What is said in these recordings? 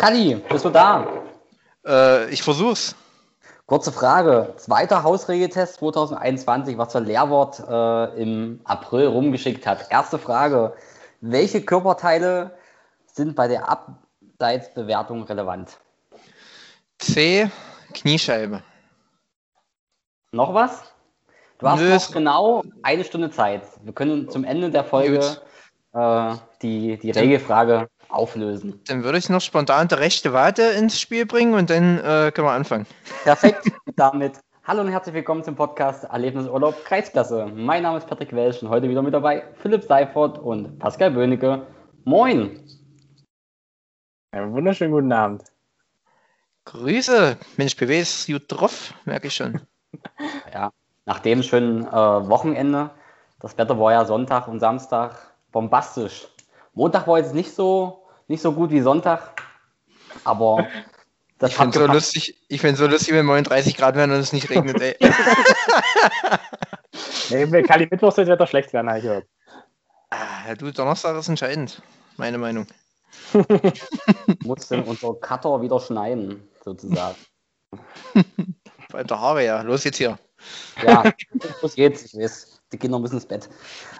Kali, bist du da? Äh, ich versuch's. Kurze Frage. Zweiter Hausregeltest 2021, was der Lehrwort äh, im April rumgeschickt hat. Erste Frage. Welche Körperteile sind bei der Abseitsbewertung relevant? C, Kniescheibe. Noch was? Du hast Nö, noch genau eine Stunde Zeit. Wir können zum Ende der Folge äh, die, die Regelfrage auflösen. Dann würde ich noch spontan die rechte Wade ins Spiel bringen und dann äh, können wir anfangen. Perfekt. Damit hallo und herzlich willkommen zum Podcast Erlebnisurlaub Kreisklasse. Mein Name ist Patrick Welsch und heute wieder mit dabei Philipp Seifert und Pascal Böhnecke. Moin. Einen wunderschönen guten Abend. Grüße. Mensch, BW ist gut drauf, merke ich schon. Ja, nach dem schönen äh, Wochenende. Das Wetter war ja Sonntag und Samstag bombastisch. Montag war jetzt nicht so, nicht so gut wie Sonntag, aber das Ich so lustig, ich finde so lustig, wenn 39 Grad werden und es nicht regnet, ey. Nee, Kali Mittwoch soll das Wetter schlecht werden, habe ich gehört. Ah, ja, du, Donnerstag ist entscheidend. Meine Meinung. musste unser Cutter wieder schneiden, sozusagen. Der Haare, ja. Los jetzt hier. Ja, los geht's, ich weiß. Die Kinder müssen ins Bett.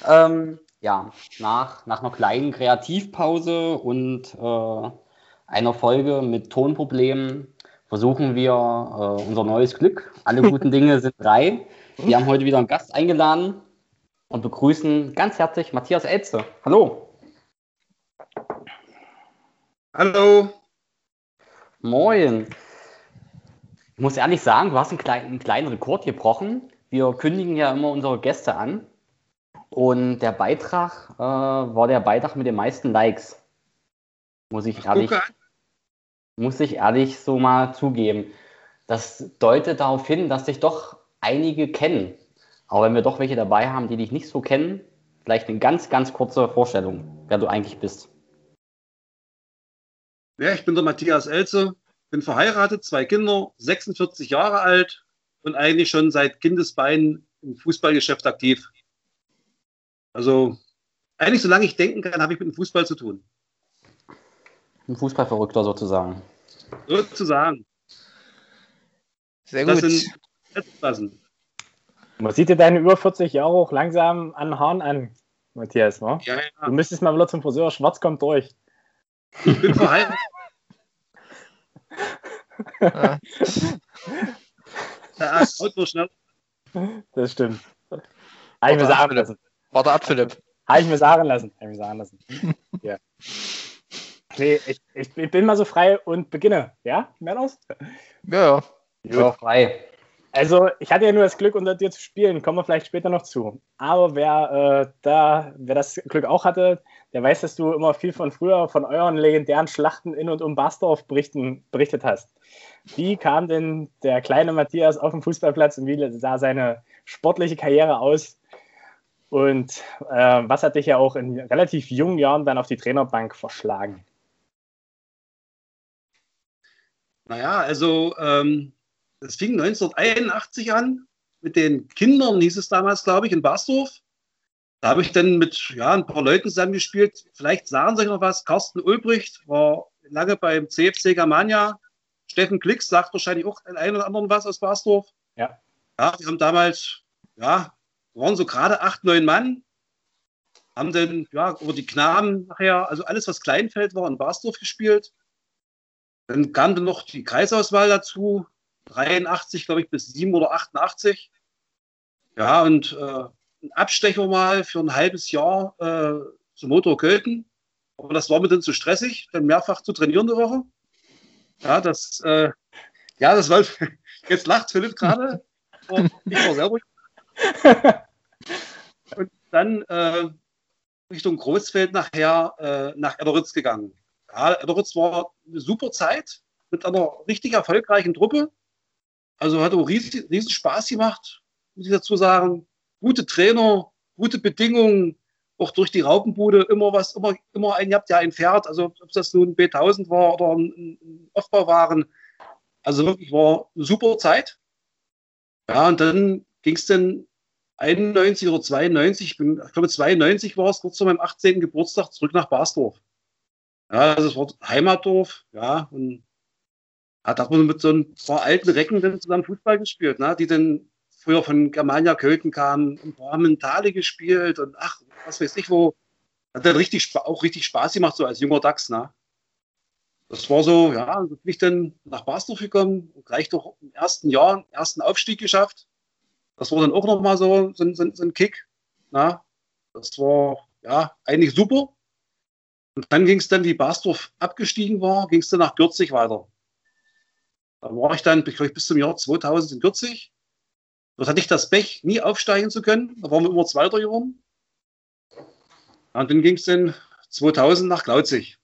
Ähm, ja, nach, nach einer kleinen Kreativpause und äh, einer Folge mit Tonproblemen versuchen wir äh, unser neues Glück. Alle guten Dinge sind drei. Wir haben heute wieder einen Gast eingeladen und begrüßen ganz herzlich Matthias Elze. Hallo. Hallo. Moin. Ich muss ehrlich sagen, du hast einen kleinen, einen kleinen Rekord gebrochen. Wir kündigen ja immer unsere Gäste an. Und der Beitrag äh, war der Beitrag mit den meisten Likes. Muss ich, ehrlich, muss ich ehrlich so mal zugeben. Das deutet darauf hin, dass dich doch einige kennen. Aber wenn wir doch welche dabei haben, die dich nicht so kennen, vielleicht eine ganz, ganz kurze Vorstellung, wer du eigentlich bist. Ja, ich bin der Matthias Elze, bin verheiratet, zwei Kinder, 46 Jahre alt und eigentlich schon seit Kindesbeinen im Fußballgeschäft aktiv. Also eigentlich solange ich denken kann, habe ich mit dem Fußball zu tun. Ein Fußballverrückter sozusagen. Sozusagen. Sehr Das gut. sind Klassen. Man sieht dir deine über 40 Jahre auch langsam an Haaren an, Matthias. Ne? Ja, Du ja. müsstest mal wieder zum Friseur. Schwarz kommt durch. Ich bin verheiratet. Ja. Der Auto schnell. Das stimmt. Ich sagen lassen. Warte ab, Philipp. Habe ich mir sagen lassen. Habe ich mir sagen lassen. ja. Nee, ich, ich, ich bin mal so frei und beginne. Ja, Männers? Ja, ja. Ja, frei. Also, ich hatte ja nur das Glück, unter dir zu spielen, kommen wir vielleicht später noch zu. Aber wer, äh, da, wer das Glück auch hatte, der weiß, dass du immer viel von früher, von euren legendären Schlachten in und um Basdorf berichten, berichtet hast. Wie kam denn der kleine Matthias auf den Fußballplatz und wie sah seine sportliche Karriere aus? Und äh, was hat dich ja auch in relativ jungen Jahren dann auf die Trainerbank verschlagen? Naja, also ähm, es fing 1981 an mit den Kindern, hieß es damals, glaube ich, in Basdorf. Da habe ich dann mit ja, ein paar Leuten zusammengespielt. Vielleicht sagen Sie noch was. Carsten Ulbricht war lange beim CFC Germania. Steffen Klicks sagt wahrscheinlich auch den einen oder anderen was aus Basdorf. Ja. Ja, wir haben damals, ja, waren so gerade acht, neun Mann. Haben dann, ja, über die Knaben nachher, also alles, was Kleinfeld war, in Basdorf gespielt. Dann kam dann noch die Kreisauswahl dazu, 83, glaube ich, bis 7 oder 88. Ja, und äh, ein Abstecher mal für ein halbes Jahr äh, zum Motor Költen. Aber das war mir dann zu stressig, dann mehrfach zu trainieren die Woche. Ja, das, äh, ja, das war, jetzt lacht Philipp gerade. Ich war selber. Und dann äh, Richtung Großfeld nachher äh, nach Edderitz gegangen. Ja, Edderitz war eine super Zeit mit einer richtig erfolgreichen Truppe. Also hat auch riesen, riesen Spaß gemacht, muss ich dazu sagen. Gute Trainer, gute Bedingungen, auch durch die Raupenbude immer was, immer, immer ein, ihr habt ja ein Pferd, also ob das nun ein B1000 war oder ein, ein Aufbauvaren. Also wirklich war eine super Zeit. Ja, und dann ging es dann 91 oder 92, ich, bin, ich glaube 92 war es, kurz vor meinem 18. Geburtstag, zurück nach Basdorf. Ja, das war Heimatdorf, ja, und hat auch mit so ein paar alten Recken dann zusammen Fußball gespielt, ne, die dann früher von Germania Költen kamen und haben Tale gespielt und ach, was weiß ich wo. Hat dann richtig, auch richtig Spaß gemacht, so als junger Dachs, ne? Das war so, ja, bin ich dann nach Basdorf gekommen und gleich doch im ersten Jahr, ersten Aufstieg geschafft. Das war dann auch nochmal so, so, so, so ein Kick. Na? Das war ja eigentlich super. Und dann ging es dann, wie Basdorf abgestiegen war, ging es dann nach Gürzig weiter. Da war ich dann, ich, bis zum Jahr 2000 in Gürzig. Dort hatte ich das Pech, nie aufsteigen zu können. Da waren wir immer Zweiter geworden. Und dann ging es dann 2000 nach Glauzig.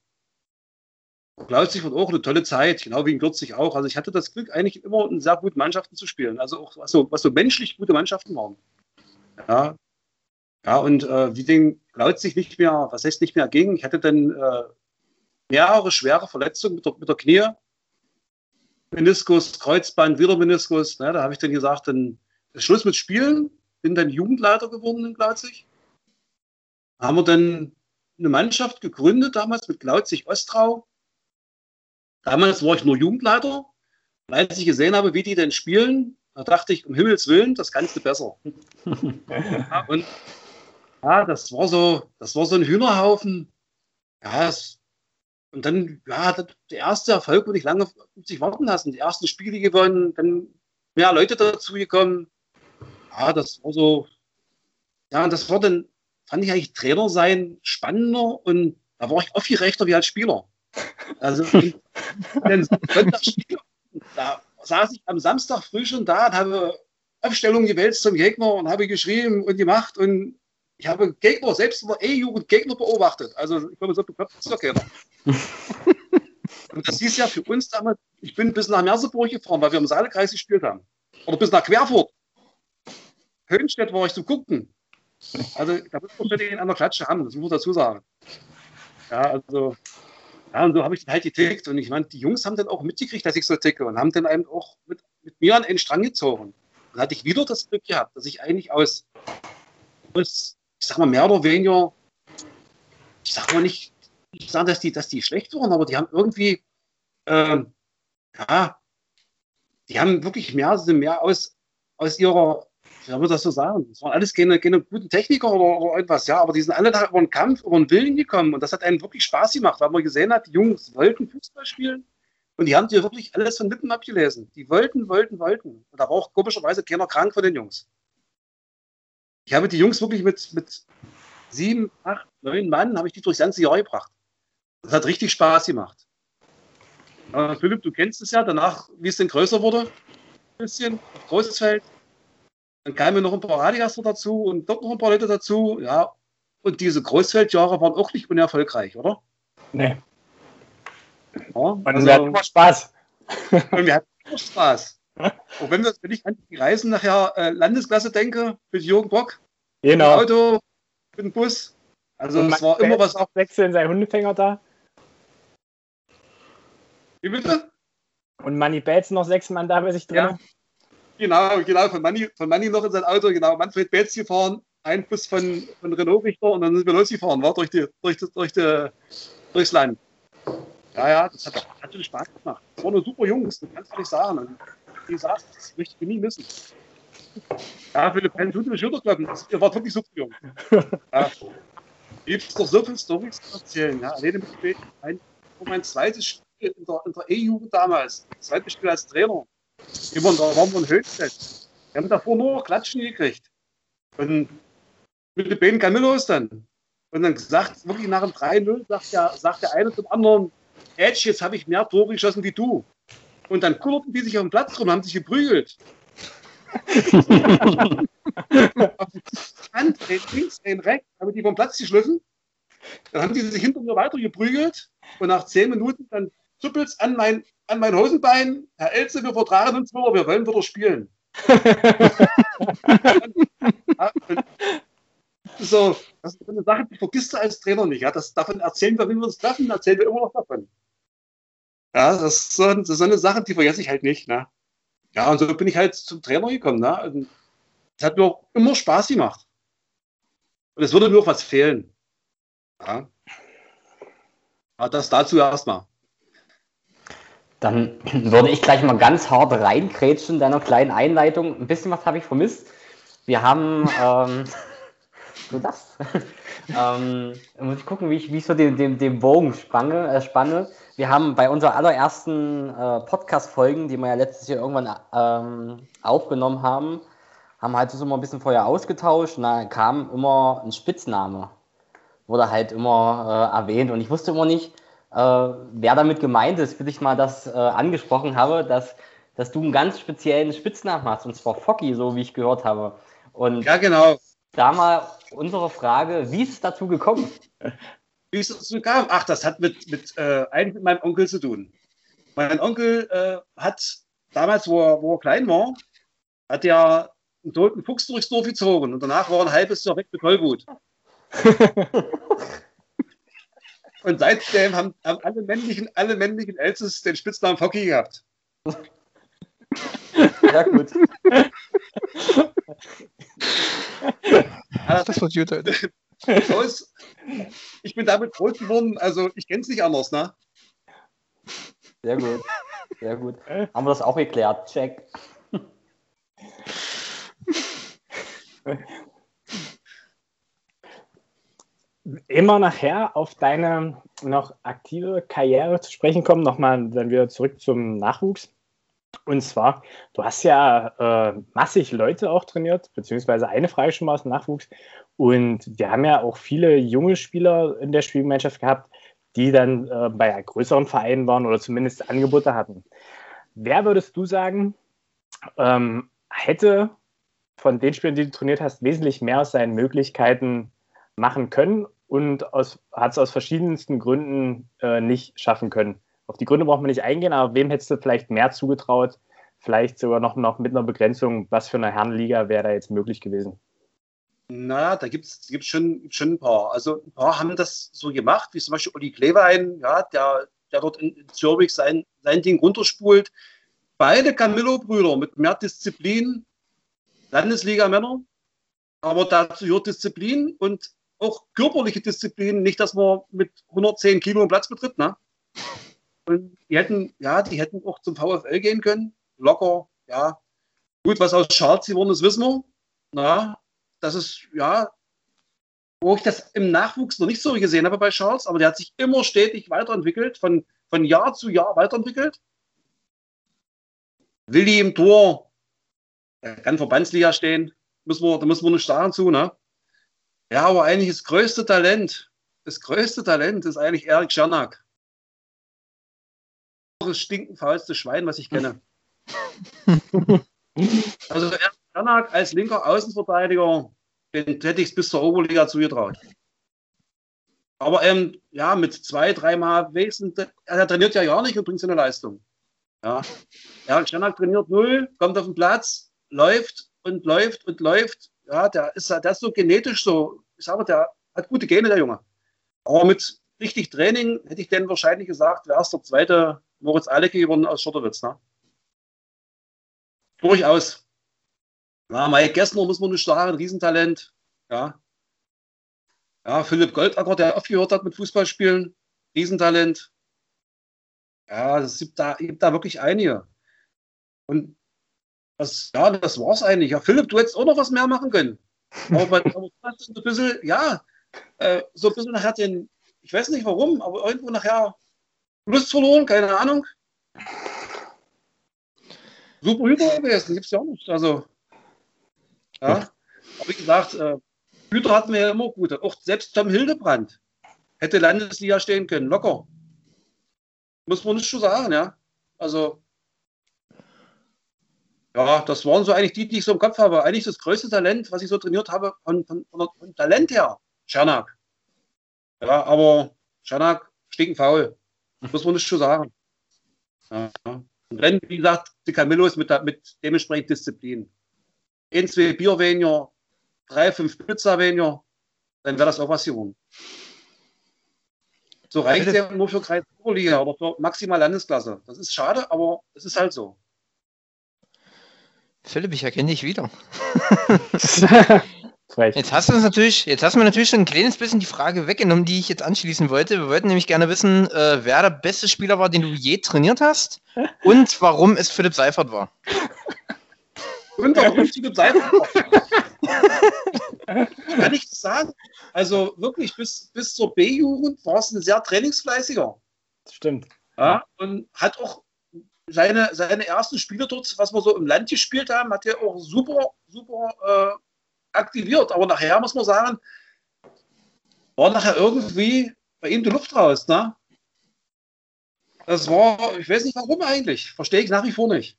Glauzig war auch eine tolle Zeit, genau wie in Gürzig auch. Also ich hatte das Glück, eigentlich immer in sehr guten Mannschaften zu spielen. Also auch was so, was so menschlich gute Mannschaften waren. Ja, ja und äh, wie den Glauzig nicht mehr, was heißt nicht mehr ging, ich hatte dann äh, mehrere schwere Verletzungen mit der, mit der Knie. Meniskus, Kreuzband, wieder Meniskus. Ne, da habe ich dann gesagt, dann Schluss mit Spielen, bin dann Jugendleiter geworden in Glauzig. Haben wir dann eine Mannschaft gegründet, damals mit Glauzig Ostrau Damals war ich nur Jugendleiter. Und als ich gesehen habe, wie die denn spielen, da dachte ich, um Himmels Willen, das kannst du besser. ja, und ja, das war so, das war so ein Hühnerhaufen. Ja, es, und dann, ja, der erste Erfolg würde ich lange auf sich warten lassen. Die ersten Spiele gewonnen, dann mehr Leute dazugekommen. Ja, das war so, ja, und das war dann, fand ich eigentlich Trainer sein spannender und da war ich aufgeregter wie als Spieler. Also da saß ich am Samstag früh schon da und habe Aufstellungen gewählt zum Gegner und habe geschrieben und gemacht und ich habe Gegner, selbst in der E-Jugend Gegner beobachtet. Also ich glaube, so bekommt es doch keiner. und das hieß ja für uns damals, ich bin bis nach Merseburg gefahren, weil wir im Saalekreis gespielt haben. Oder bis nach Querfurt. Höhenstedt war ich zu gucken. Also da muss man ständig in einer Klatsche haben, das muss man dazu sagen. Ja, also ja, und so habe ich dann halt getickt. Und ich meine, die Jungs haben dann auch mitgekriegt, dass ich so ticke und haben dann eben auch mit, mit mir an einen Strang gezogen. Dann hatte ich wieder das Glück gehabt, dass ich eigentlich aus, aus ich sag mal, mehr oder weniger, ich sag mal nicht, ich sage, dass die, dass die schlecht waren, aber die haben irgendwie, ähm, ja, die haben wirklich mehr, mehr aus, aus ihrer soll man das so sagen? Das waren alles keine, keine guten Techniker oder, oder etwas, ja, aber die sind alle da über einen Kampf, über einen Willen gekommen und das hat einen wirklich Spaß gemacht, weil man gesehen hat, die Jungs wollten Fußball spielen und die haben dir wirklich alles von Lippen abgelesen. Die wollten, wollten, wollten. Und da war auch komischerweise keiner krank von den Jungs. Ich habe die Jungs wirklich mit, mit sieben, acht, neun Mann, habe ich die durchs ganze Jahr gebracht. Das hat richtig Spaß gemacht. Äh, Philipp, du kennst es ja, danach, wie es denn größer wurde, ein bisschen, auf großes Feld, dann kamen noch ein paar Radiaster dazu und dort noch ein paar Leute dazu. Ja, und diese Großfeldjahre waren auch nicht unerfolgreich, oder? Nee. Ja, und also, wir hatten immer Spaß. Und wir hatten immer Spaß. Und wenn, wir, wenn ich an die Reisen nachher äh, Landesklasse denke, mit Jürgen Bock, genau. mit dem Auto, mit dem Bus. Also es war immer was auch wechseln sein Hundefänger da. Wie bitte? Und Manny Bates noch sechs Mann da bei sich drin. Ja. Genau, genau, von Manni, von Manni noch in sein Auto, genau, Manfred Betz gefahren, ein Bus von, von Renault Richter und dann sind wir losgefahren, war durch, die, durch, die, durch die, durchs Land. Ja, ja, das hat, hat schon Spaß gemacht. Das waren nur super Jungs, das kannst du nicht sagen. Und wie gesagt, das möchte ich nie missen. Ja, Philipp, kein tut mir Schulterklappen, ihr wart wirklich super jung. Ja. Gibt es doch so viele Storys zu erzählen. Ja, alleine mit mein, mein zweites Spiel in der, in der E-Jugend damals, zweites Spiel als Trainer Immer da waren wir in Höchstadt. Wir haben davor nur Klatschen gekriegt. Und mit den beiden Camillos dann. Und dann sagt wirklich nach dem 3-0, sagt der, sagt der eine zum anderen, Edge, jetzt habe ich mehr Tore geschossen wie du. Und dann kullerten die sich auf dem Platz rum, haben sich geprügelt. Hand, ein links, ein rechts, haben die vom Platz geschliffen. Dann haben die sich hinter mir weiter geprügelt. Und nach zehn Minuten dann zuppelst an mein, an mein Hosenbein, Herr Elze, wir vertragen uns wieder, wir wollen wieder spielen. so, das ist eine Sache, die vergisst du als Trainer nicht. Ja? Das, davon erzählen wir, wenn wir uns treffen, erzählen wir immer noch davon. Ja, das ist so, das ist so eine Sache, die vergesse ich halt nicht. Ne? Ja, und so bin ich halt zum Trainer gekommen. Ne? Es hat mir auch immer Spaß gemacht. Und es würde nur was fehlen. Ja. Aber das dazu erstmal. Dann würde ich gleich mal ganz hart reinkrätschen in deiner kleinen Einleitung. Ein bisschen was habe ich vermisst. Wir haben, ähm, so das. ähm, muss ich gucken, wie ich, wie ich so den, den, den Bogen spanne, äh, spanne. Wir haben bei unserer allerersten äh, Podcast-Folgen, die wir ja letztes Jahr irgendwann ähm, aufgenommen haben, haben halt so immer ein bisschen vorher ausgetauscht und da kam immer ein Spitzname. Wurde halt immer äh, erwähnt und ich wusste immer nicht, wer damit gemeint ist, bis ich mal das äh, angesprochen habe, dass, dass du einen ganz speziellen Spitznamen hast, und zwar Focky, so wie ich gehört habe. Und Ja, genau. da mal unsere Frage, wie ist es dazu gekommen? Wie es dazu kam? Ach, das hat mit, mit, äh, eigentlich mit meinem Onkel zu tun. Mein Onkel äh, hat damals, wo er, wo er klein war, hat er einen toten Fuchs durchs Dorf gezogen und danach war er ein halbes Jahr weg mit Tollwut. und seitdem haben, haben alle männlichen, alle männlichen Elzes den Spitznamen Focky gehabt. Ja, gut. Ja, Das wird gut heute. so ist, ich bin damit groß geworden, also ich kenne es nicht anders, ne? Sehr gut. Sehr gut. Haben wir das auch geklärt? Check. Immer nachher auf deine noch aktive Karriere zu sprechen kommen, nochmal dann wieder zurück zum Nachwuchs. Und zwar, du hast ja äh, massig Leute auch trainiert, beziehungsweise eine Frage schon mal aus dem Nachwuchs. Und wir haben ja auch viele junge Spieler in der Spielgemeinschaft gehabt, die dann äh, bei größeren Vereinen waren oder zumindest Angebote hatten. Wer würdest du sagen, ähm, hätte von den Spielern, die du trainiert hast, wesentlich mehr aus seinen Möglichkeiten machen können und hat es aus verschiedensten Gründen äh, nicht schaffen können. Auf die Gründe braucht man nicht eingehen, aber wem hättest du vielleicht mehr zugetraut? Vielleicht sogar noch, noch mit einer Begrenzung, was für eine Herrenliga wäre da jetzt möglich gewesen? Na, da gibt es schon, schon ein paar. Also ein paar haben das so gemacht, wie zum Beispiel Uli Klevein, ja, der, der dort in, in Zürich sein, sein Ding runterspult. Beide Camillo-Brüder mit mehr Disziplin, Landesliga-Männer, aber dazu gehört Disziplin und auch körperliche Disziplin, nicht, dass man mit 110 Kilo einen Platz betritt, ne? Und die hätten, ja, die hätten auch zum VfL gehen können, locker, ja. Gut, was aus Charles geworden ist, wissen wir. Na, das ist, ja, wo ich das im Nachwuchs noch nicht so gesehen habe bei Charles, aber der hat sich immer stetig weiterentwickelt, von, von Jahr zu Jahr weiterentwickelt. Willi im Tor, er kann Verbandsliga stehen, müssen wir, da müssen wir nicht sagen zu, ne? Ja, aber eigentlich das größte Talent, das größte Talent ist eigentlich Erik Czernak. Das stinkend faulste Schwein, was ich kenne. also Erik Czernak als linker Außenverteidiger, den hätte ich bis zur Oberliga zugetraut. Aber ähm, ja, mit zwei, dreimal wesentlich, er trainiert ja gar nicht und bringt seine Leistung. Ja. Erik Czernak trainiert null, kommt auf den Platz, läuft und läuft und läuft ja, der ist, der ist so genetisch so, ich sage, der hat gute Gene, der Junge. Aber mit richtig Training hätte ich denn wahrscheinlich gesagt, wäre es der zweite Moritz Alecke geworden aus Schotterwitz. Ne? Durchaus. Ja, Mike Gessner muss man nicht sagen, Riesentalent. Ja. Ja, Philipp Goldacker, der aufgehört hat mit Fußballspielen, Riesentalent. Ja, es gibt da, gibt da wirklich einige. Und das, ja, das war's eigentlich. Ja, Philipp, du hättest auch noch was mehr machen können. Aber, aber ein bisschen, ja, äh, so ein bisschen nachher den, ich weiß nicht warum, aber irgendwo nachher Lust verloren, keine Ahnung. Super Hüter gewesen, gibt's ja auch nicht. Also, ja. Aber wie gesagt, äh, Hüter hatten wir ja immer gute. Auch selbst Tom Hildebrand hätte Landesliga stehen können, locker. Muss man nicht schon sagen, ja. Also, ja, das waren so eigentlich die, die ich so im Kopf habe. Eigentlich das größte Talent, was ich so trainiert habe, von, von, von, Talent her, Czernak. Ja, aber Czernak stinkend faul. Muss man nicht schon sagen. Ja. Und wenn, wie gesagt, die Camillo ist mit, mit dementsprechend Disziplin. Ein, zwei Bier weniger, drei, fünf Pizza weniger, dann wäre das auch was geworden. So reicht es ja nur für Kreis Oberliga oder für maximal Landesklasse. Das ist schade, aber es ist halt so. Philipp, ich erkenne dich wieder. Jetzt hast du uns natürlich, jetzt hast du mir natürlich schon ein kleines bisschen die Frage weggenommen, die ich jetzt anschließen wollte. Wir wollten nämlich gerne wissen, äh, wer der beste Spieler war, den du je trainiert hast und warum es Philipp Seifert war. Und warum Philipp Seifert Kann ich das sagen? Also wirklich, bis, bis zur B-Jugend war es ein sehr trainingsfleißiger. Das stimmt. Ja, und hat auch seine, seine ersten Spiele dort, was wir so im Land gespielt haben, hat er auch super, super äh, aktiviert. Aber nachher muss man sagen, war nachher irgendwie bei ihm die Luft raus. Ne? Das war, ich weiß nicht warum eigentlich. Verstehe ich nach wie vor nicht.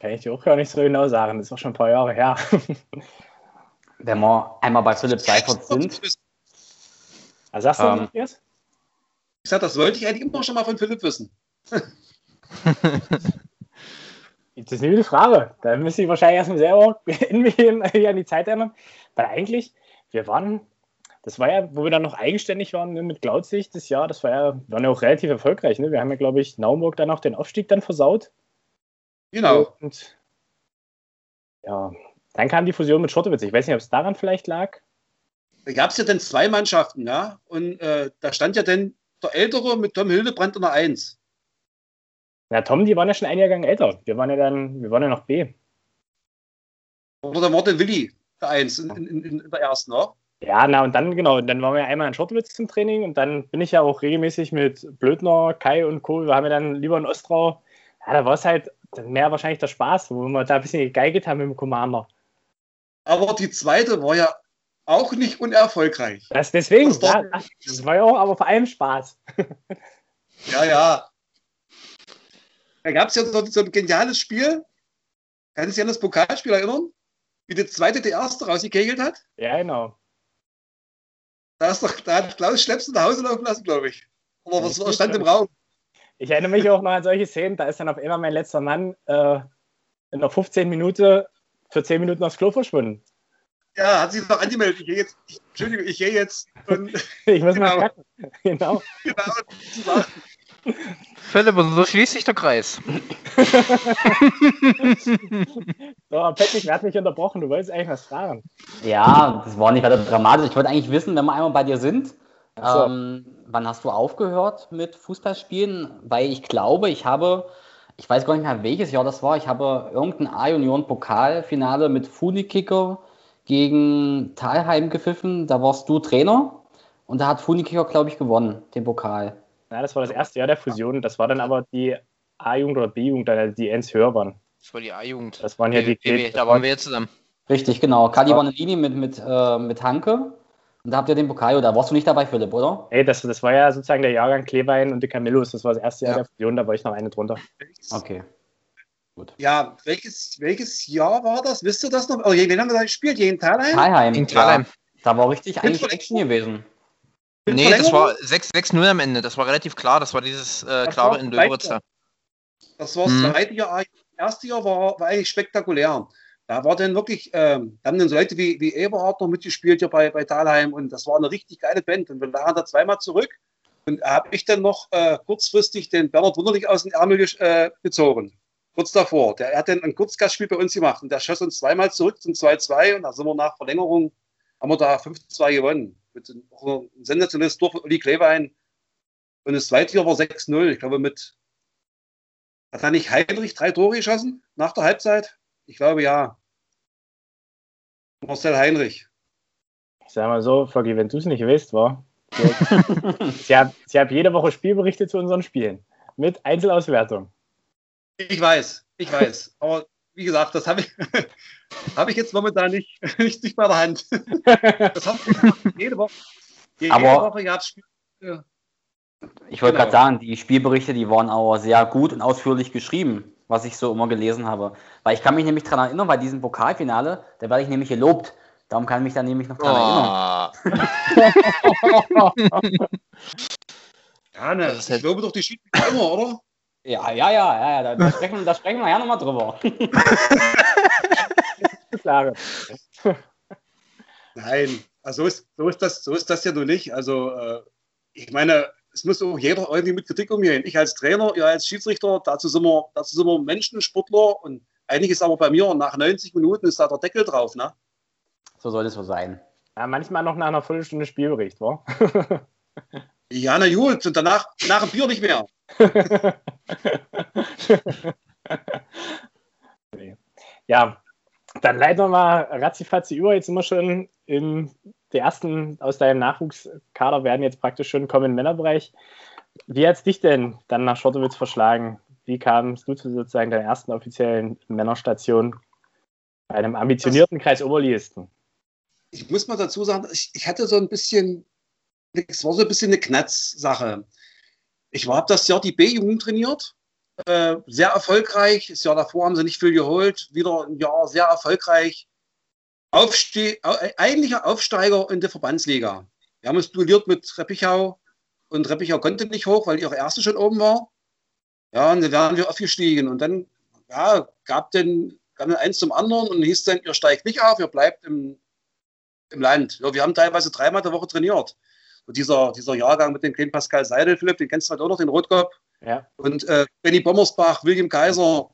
Kann ich dir auch gar nicht so genau sagen. Das ist auch schon ein paar Jahre her. Wenn wir einmal bei Philipp Seifert sind. Was sagst du, Ähm. Matthias? Ich sag, das wollte ich eigentlich immer schon mal von Philipp wissen. Das ist eine gute Frage. Da müsste ich wahrscheinlich erstmal selber in an die Zeit erinnern. Weil eigentlich, wir waren, das war ja, wo wir dann noch eigenständig waren ne, mit Glautsicht das Jahr, das war ja, wir waren ja auch relativ erfolgreich. Ne? Wir haben ja, glaube ich, Naumburg dann auch den Aufstieg dann versaut. Genau. Und ja, dann kam die Fusion mit Schottewitz. Ich weiß nicht, ob es daran vielleicht lag. Da gab es ja dann zwei Mannschaften, ja. Und äh, da stand ja dann der Ältere mit Tom Hildebrand in der Eins. Ja, Tom, die waren ja schon ein Jahrgang älter. Wir waren ja dann, wir waren ja noch B. Oder da war der Willi der Eins in, in, in, der ersten, ne? Ja, na und dann, genau, dann waren wir einmal in Schottwitz zum Training und dann bin ich ja auch regelmäßig mit Blödner, Kai und Co. Wir haben ja dann lieber in Ostrau. Ja, da war es halt mehr wahrscheinlich der Spaß, wo wir da ein bisschen gegeigt haben mit dem Commander. Aber die zweite war ja auch nicht unerfolgreich. Das, deswegen, Das war- ja, das war ja auch, aber vor allem Spaß. Ja, ja. Da gab es ja so, so ein geniales Spiel. Kannst du dich an das Pokalspiel erinnern? Wie die zweite die erste rausgekegelt hat? Ja, genau. Da, ist doch, da hat Klaus Schlepsen nach Hause laufen lassen, glaube ich. Oder was was stand im Raum? Ich erinnere mich auch noch an solche Szenen, da ist dann auf einmal mein letzter Mann äh, in der 15 Minute für 10 Minuten aufs Klo verschwunden. Ja, hat sich noch angemeldet. Ich gehe jetzt, ich, Entschuldigung, ich gehe jetzt. Und, Ich muss mal Genau. kacken. Genau. genau. Philipp, und so schließt sich der Kreis. So, Patrick, wer hat mich unterbrochen? Du wolltest eigentlich was fragen. Ja, das war nicht weiter dramatisch. Ich wollte eigentlich wissen, wenn wir einmal bei dir sind, so. ähm, wann hast du aufgehört mit Fußballspielen? Weil ich glaube, ich habe, ich weiß gar nicht mehr, welches Jahr das war, ich habe irgendein A-Union-Pokalfinale mit Funikicker gegen Talheim gepfiffen. Da warst du Trainer und da hat Funikicker, glaube ich, gewonnen, den Pokal. Ja, das war das erste Jahr der Fusion. Das war dann aber die A-Jugend oder B-Jugend, also die eins höher waren. Das war die A-Jugend. Das waren ja die. BW, da waren wir jetzt zusammen. Richtig, genau. Kali Ja. Bonellini mit, mit, äh, mit Hanke. Und da habt ihr den Pokal, da warst du nicht dabei, Philipp, oder? Ey, das, das war ja sozusagen der Jahrgang Klebein und die Camillus. Das war das erste Jahr Ja. der Fusion, da war ich noch eine drunter. Okay. Ja, welches, welches Jahr war das? Wisst ihr das noch? Oh, wen haben wir da gespielt? Jeden Talheim? Talheim. Gegen Thalheim. Da war richtig eigentlich Action gewesen. Nee, das war 6 6-0 am Ende. Das war relativ klar. Das war dieses äh, Das klare in da. Das war das Mhm. zweite Jahr. Das erste Jahr war, war eigentlich spektakulär. Da war dann wirklich, ähm, da haben dann so Leute wie, wie Eberhard noch mitgespielt hier bei, bei Talheim und das war eine richtig geile Band. Und wir lagen da zweimal zurück und da habe ich dann noch äh, kurzfristig den Bernhard Wunderlich aus dem Ärmel äh, gezogen. Kurz davor. Der er hat dann ein Kurzgastspiel bei uns gemacht und der schoss uns zweimal zurück zum 2-2 und da sind wir nach Verlängerung, haben wir da 5-2 gewonnen. Mit einem, sensationelles Tor von Uli Klebein. Und das zweite Jahr war 6-0. Ich glaube, mit hat da nicht Heinrich drei Tore geschossen nach der Halbzeit? Ich glaube ja. Marcel Heinrich. Ich sag mal so, Foggy, wenn du es nicht weißt, war. Sie haben sie hab jede Woche Spielberichte zu unseren Spielen. Mit Einzelauswertung. Ich weiß, ich weiß. Aber wie gesagt, das habe ich, habe ich jetzt momentan nicht, nicht, nicht bei der Hand. Das hat jede Woche. Jede Aber- Woche gab es Spiel. Ja. Ich wollte Genau. gerade sagen, die Spielberichte, die waren aber sehr gut und ausführlich geschrieben, was ich so immer gelesen habe. Weil ich kann mich nämlich daran erinnern, bei diesem Pokalfinale, da werde ich nämlich gelobt. Darum kann ich mich da nämlich noch dran erinnern. Oh. Ja, ne, Das ist ich halt- glaube doch die Schiedsrichter immer, oder? Ja, ja, ja, ja, ja da, da, sprechen, da sprechen wir ja nochmal drüber. Klare. Nein, also so ist, so ist, das, so ist das ja nur nicht. Also, äh, ich meine, es muss auch jeder irgendwie mit Kritik umgehen. Ich als Trainer, ihr als Schiedsrichter, dazu sind wir, dazu sind wir Menschen, Sportler und einiges aber bei mir, nach 90 Minuten ist da der Deckel drauf. Ne? So soll es so sein. Ja, manchmal noch nach einer Viertelstunde Spielbericht, wa? Ja, na gut, und danach nach dem Bier nicht mehr. Ja, dann leiten wir mal ratzifatzi über. Jetzt sind wir schon in der ersten aus deinem Nachwuchskader werden jetzt praktisch schon kommen im Männerbereich. Wie hat es dich denn dann nach Schottowitz verschlagen? Wie kamst du zu sozusagen deiner ersten offiziellen Männerstation bei einem ambitionierten Kreis Oberligisten? Ich muss mal dazu sagen, ich, ich hatte so ein bisschen, es war so ein bisschen eine Knatzsache. Ich habe das Jahr die B-Jugend trainiert, äh, sehr erfolgreich. Das Jahr davor haben sie nicht viel geholt, wieder ein Jahr sehr erfolgreich. Aufste eigentlicher Aufsteiger in der Verbandsliga. Wir haben uns duelliert mit Reppichau und Reppichau konnte nicht hoch, weil ihre erste schon oben war. Ja, und dann wären wir aufgestiegen. Und dann ja, gab dann kam eins zum anderen und hieß dann, ihr steigt nicht auf, ihr bleibt im, im Land. Ja, wir haben teilweise dreimal die Woche trainiert. Und dieser, dieser Jahrgang mit dem kleinen Pascal Seidel, Philipp, den kennst du halt auch noch, den Rotkopf. Ja. Und äh, Benny Bommersbach, William Kaiser,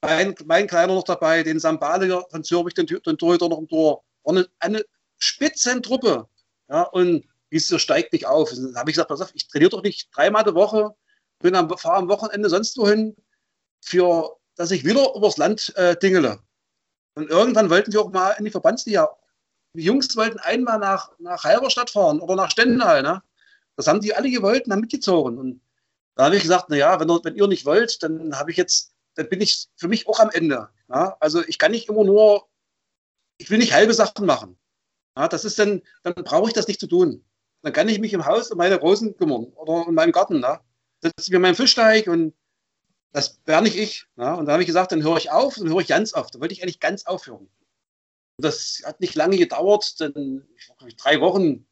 mein, mein Kleiner noch dabei, den Sambale von Zürich, den, den Torhüter noch im Tor. War eine, eine Spitzentruppe. Ja, und ihr steigt nicht auf. Dann habe ich gesagt, pass auf, ich trainiere doch nicht dreimal die Woche, bin am, fahre am Wochenende sonst wohin, für, dass ich wieder übers Land äh, dingele. Und irgendwann wollten wir auch mal in die Verbandsliga. Die Jungs wollten einmal nach, nach Halberstadt fahren oder nach Stendal. Ne? Das haben die alle gewollt und haben mitgezogen. Und da habe ich gesagt, naja, wenn, wenn ihr nicht wollt, dann habe ich jetzt, dann bin ich für mich auch am Ende. Ja? Also ich kann nicht immer nur, ich will nicht halbe Sachen machen. Ja, das ist dann, dann brauche ich das nicht zu tun. Dann kann ich mich im Haus um meine Rosen kümmern oder in meinem Garten. Ne? Setze mir meinen Fischteig und das wäre nicht ich. Ne? Und da habe ich gesagt, dann höre ich auf und höre ich ganz auf. Da wollte ich eigentlich ganz aufhören. Das hat nicht lange gedauert, denn drei Wochen.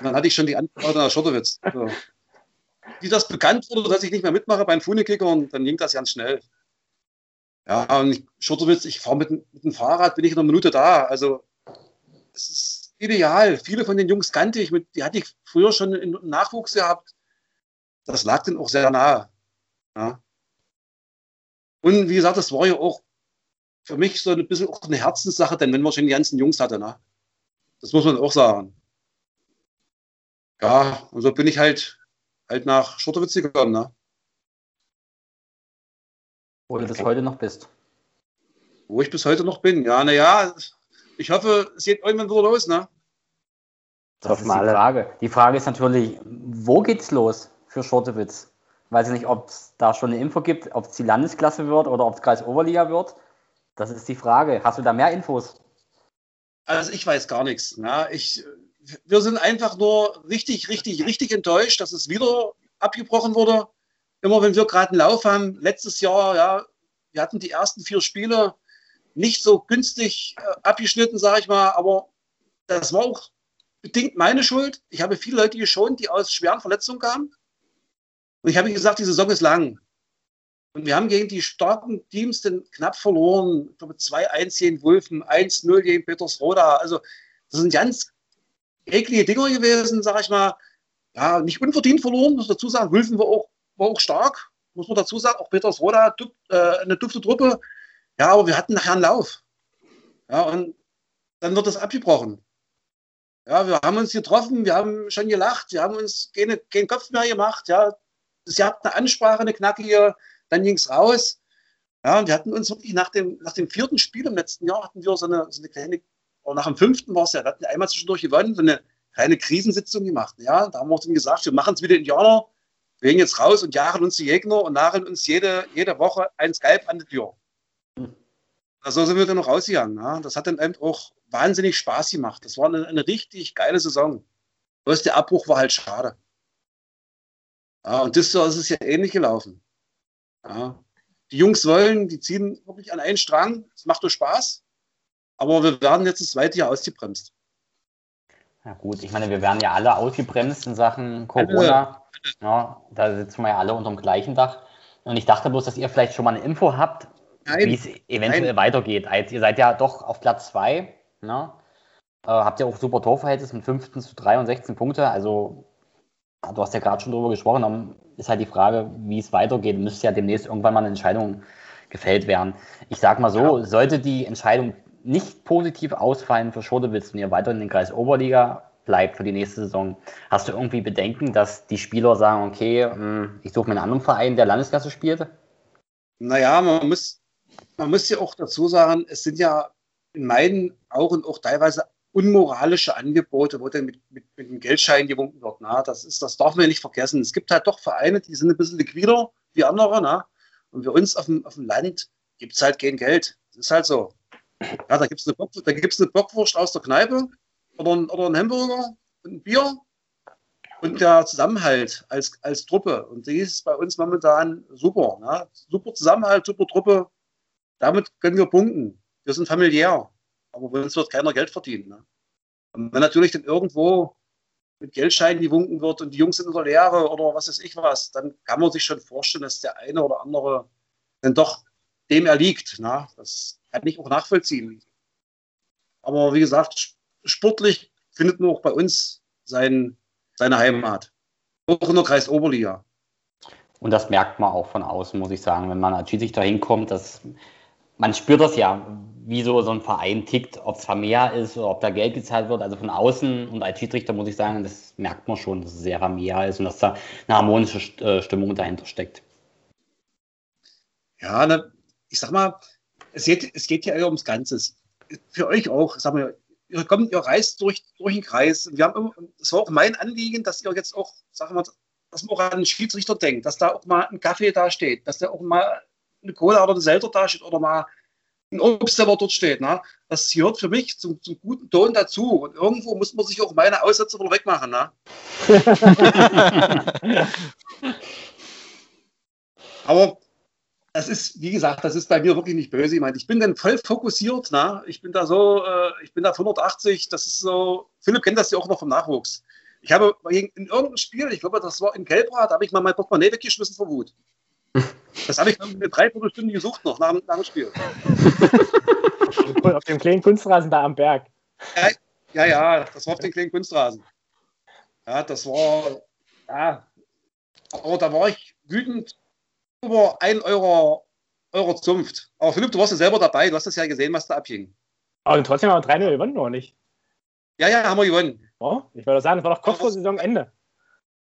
Dann hatte ich schon die Antwort nach Schottowitz. So. Wie das bekannt wurde, dass ich nicht mehr mitmache beim Funekicker und dann ging das ganz schnell. Ja, und ich, Schottowitz, ich fahre mit, mit dem Fahrrad, bin ich in einer Minute da. Also, es ist ideal. Viele von den Jungs kannte ich, mit, die hatte ich früher schon im Nachwuchs gehabt. Das lag dann auch sehr nahe. Ja. Und wie gesagt, das war ja auch für mich so ein bisschen auch eine Herzenssache, denn wenn man schon die ganzen Jungs hatte, ne? Das muss man auch sagen. Ja, und so bin ich halt, halt nach Schurtewitz gekommen, ne? Wo du bis heute noch bist. Wo ich bis heute noch bin. Ja, naja, ich hoffe, es geht irgendwann wieder los, ne? Das ist die Frage. Die Frage ist natürlich, wo geht's los für Schortewitz? Weiß ich nicht, ob es da schon eine Info gibt, ob es die Landesklasse wird oder ob es Kreis Oberliga wird. Das ist die Frage. Hast du da mehr Infos? Also ich weiß gar nichts. Ne? Ich, wir sind einfach nur richtig, richtig, richtig enttäuscht, dass es wieder abgebrochen wurde. Immer wenn wir gerade einen Lauf haben, letztes Jahr, ja, wir hatten die ersten vier Spiele nicht so günstig äh, abgeschnitten, sage ich mal, aber das war auch bedingt meine Schuld. Ich habe viele Leute geschont, die aus schweren Verletzungen kamen. Und ich habe gesagt, die Saison ist lang. Und wir haben gegen die starken Teams dann knapp verloren. Ich glaube, 2-1 gegen Wulfen, 1-0 gegen Petersroda. Also, das sind ganz eklige Dinger gewesen, sage ich mal. Ja, nicht unverdient verloren, muss man dazu sagen. Wulfen war auch, war auch stark, muss man dazu sagen. Auch Petersroda, äh, eine dufte Truppe. Ja, aber wir hatten nachher einen Lauf. Ja, und dann wird das abgebrochen. Ja, wir haben uns getroffen, wir haben schon gelacht, wir haben uns keine, keinen Kopf mehr gemacht. Ja, sie hatten eine Ansprache, eine knackige, dann ging es raus. Ja, und wir hatten uns wirklich nach dem, nach dem vierten Spiel im letzten Jahr hatten wir so eine, so eine kleine, oder nach dem fünften war es ja, wir hatten einmal zwischendurch gewonnen, so eine kleine Krisensitzung gemacht. Ja, da haben wir uns dann gesagt, wir machen es wieder Indianer, wir gehen jetzt raus und jagen uns die Gegner und nageln uns jede, jede Woche ein Skype an die Tür. Hm. So sind wir dann noch rausgegangen. Ja. Das hat dann eben auch wahnsinnig Spaß gemacht. Das war eine, eine richtig geile Saison. Bloß der Abbruch war halt schade. Ja, und das, das ist ja ähnlich gelaufen. Ja. Die Jungs wollen, die ziehen wirklich an einen Strang. Es macht nur Spaß. Aber wir werden jetzt das zweite Jahr ausgebremst. Ja gut, ich meine, wir werden ja alle ausgebremst in Sachen Corona. Ja, da sitzen wir ja alle unter dem gleichen Dach. Und ich dachte bloß, dass ihr vielleicht schon mal eine Info habt, wie es eventuell Nein. weitergeht. Also ihr seid ja doch auf Platz 2. Ne? Äh, habt ihr auch super Torverhältnis mit 15 zu 3 und 16 Punkte. Also du hast ja gerade schon darüber gesprochen, dann ist halt die Frage, wie es weitergeht. Müsste ja demnächst irgendwann mal eine Entscheidung gefällt werden. Ich sag mal so, ja. sollte die Entscheidung nicht positiv ausfallen für Schordewitz und ihr weiter in den Kreis Oberliga bleibt für die nächste Saison, hast du irgendwie Bedenken, dass die Spieler sagen, okay, hm, ich suche mir einen anderen Verein, der Landesklasse spielt? Naja, man muss, man muss ja auch dazu sagen, es sind ja in meinen Augen auch teilweise unmoralische Angebote, wo dann mit, mit, mit dem Geldschein gewunken wird. Na? Das, ist, das darf man ja nicht vergessen. Es gibt halt doch Vereine, die sind ein bisschen liquider wie andere. Na? Und für uns auf dem, auf dem Land gibt es halt kein Geld. Das ist halt so. Ja, da gibt es eine, eine Bockwurst aus der Kneipe oder ein, oder ein Hamburger und ein Bier und der Zusammenhalt als, als Truppe. Und die ist bei uns momentan super. Ne? Super Zusammenhalt, super Truppe. Damit können wir punkten. Wir sind familiär. Aber bei uns wird keiner Geld verdienen. Ne? Und wenn natürlich dann irgendwo mit Geldscheinen gewunken wird und die Jungs sind in der Lehre oder was weiß ich was, dann kann man sich schon vorstellen, dass der eine oder andere dann doch dem erliegt. Ne? Das kann ich auch nachvollziehen. Aber wie gesagt, sportlich findet man auch bei uns sein, seine Heimat. Auch in der Kreis Oberliga. Und das merkt man auch von außen, muss ich sagen, wenn man als Schiedsrichter hinkommt, dass man spürt das ja, wie so, so ein Verein tickt, ob es familiär ist oder ob da Geld gezahlt wird. Also von außen und als Schiedsrichter muss ich sagen, das merkt man schon, dass es sehr familiär ist und dass da eine harmonische äh, Stimmung dahinter steckt. Ja, ne, ich sag mal, es geht, es geht ja eher ums Ganze. Für euch auch, sag mal, ihr kommt, ihr reist durch, durch den Kreis. Wir haben es war auch mein Anliegen, dass ihr jetzt auch, sagen wir, dass man auch an den Schiedsrichter denkt, dass da auch mal ein Kaffee da steht, dass da auch mal eine Cola oder eine Selter da steht oder mal ein Obst, der dort steht. Ne? Das gehört für mich zum, zum, guten Ton dazu. Und irgendwo muss man sich auch meine Aussätze wohl wegmachen. Ne? Aber das ist, wie gesagt, das ist bei mir wirklich nicht böse. Ich meine, ich bin dann voll fokussiert. Ne? Ich bin da so, äh, ich bin da 180. Das ist so, Philipp kennt das ja auch noch vom Nachwuchs. Ich habe in irgendeinem Spiel, ich glaube, das war in Gelbrad, habe ich mal mein Portemonnaie weggeschmissen vor Wut. Das habe ich eine Dreiviertelstunde gesucht noch nach, nach dem Spiel. auf dem kleinen Kunstrasen da am Berg. Ja, ja, ja, das war auf dem kleinen Kunstrasen. Ja, das war, ja, aber da war ich wütend über 1 Euro, Euro Zunft. Aber Philipp, du warst ja selber dabei, du hast das ja gesehen, was da abging. Aber trotzdem haben wir 3-0 gewonnen, oder nicht? Ja, ja, haben wir gewonnen. Oh, ich würde sagen, das war doch kurz vor Saisonende.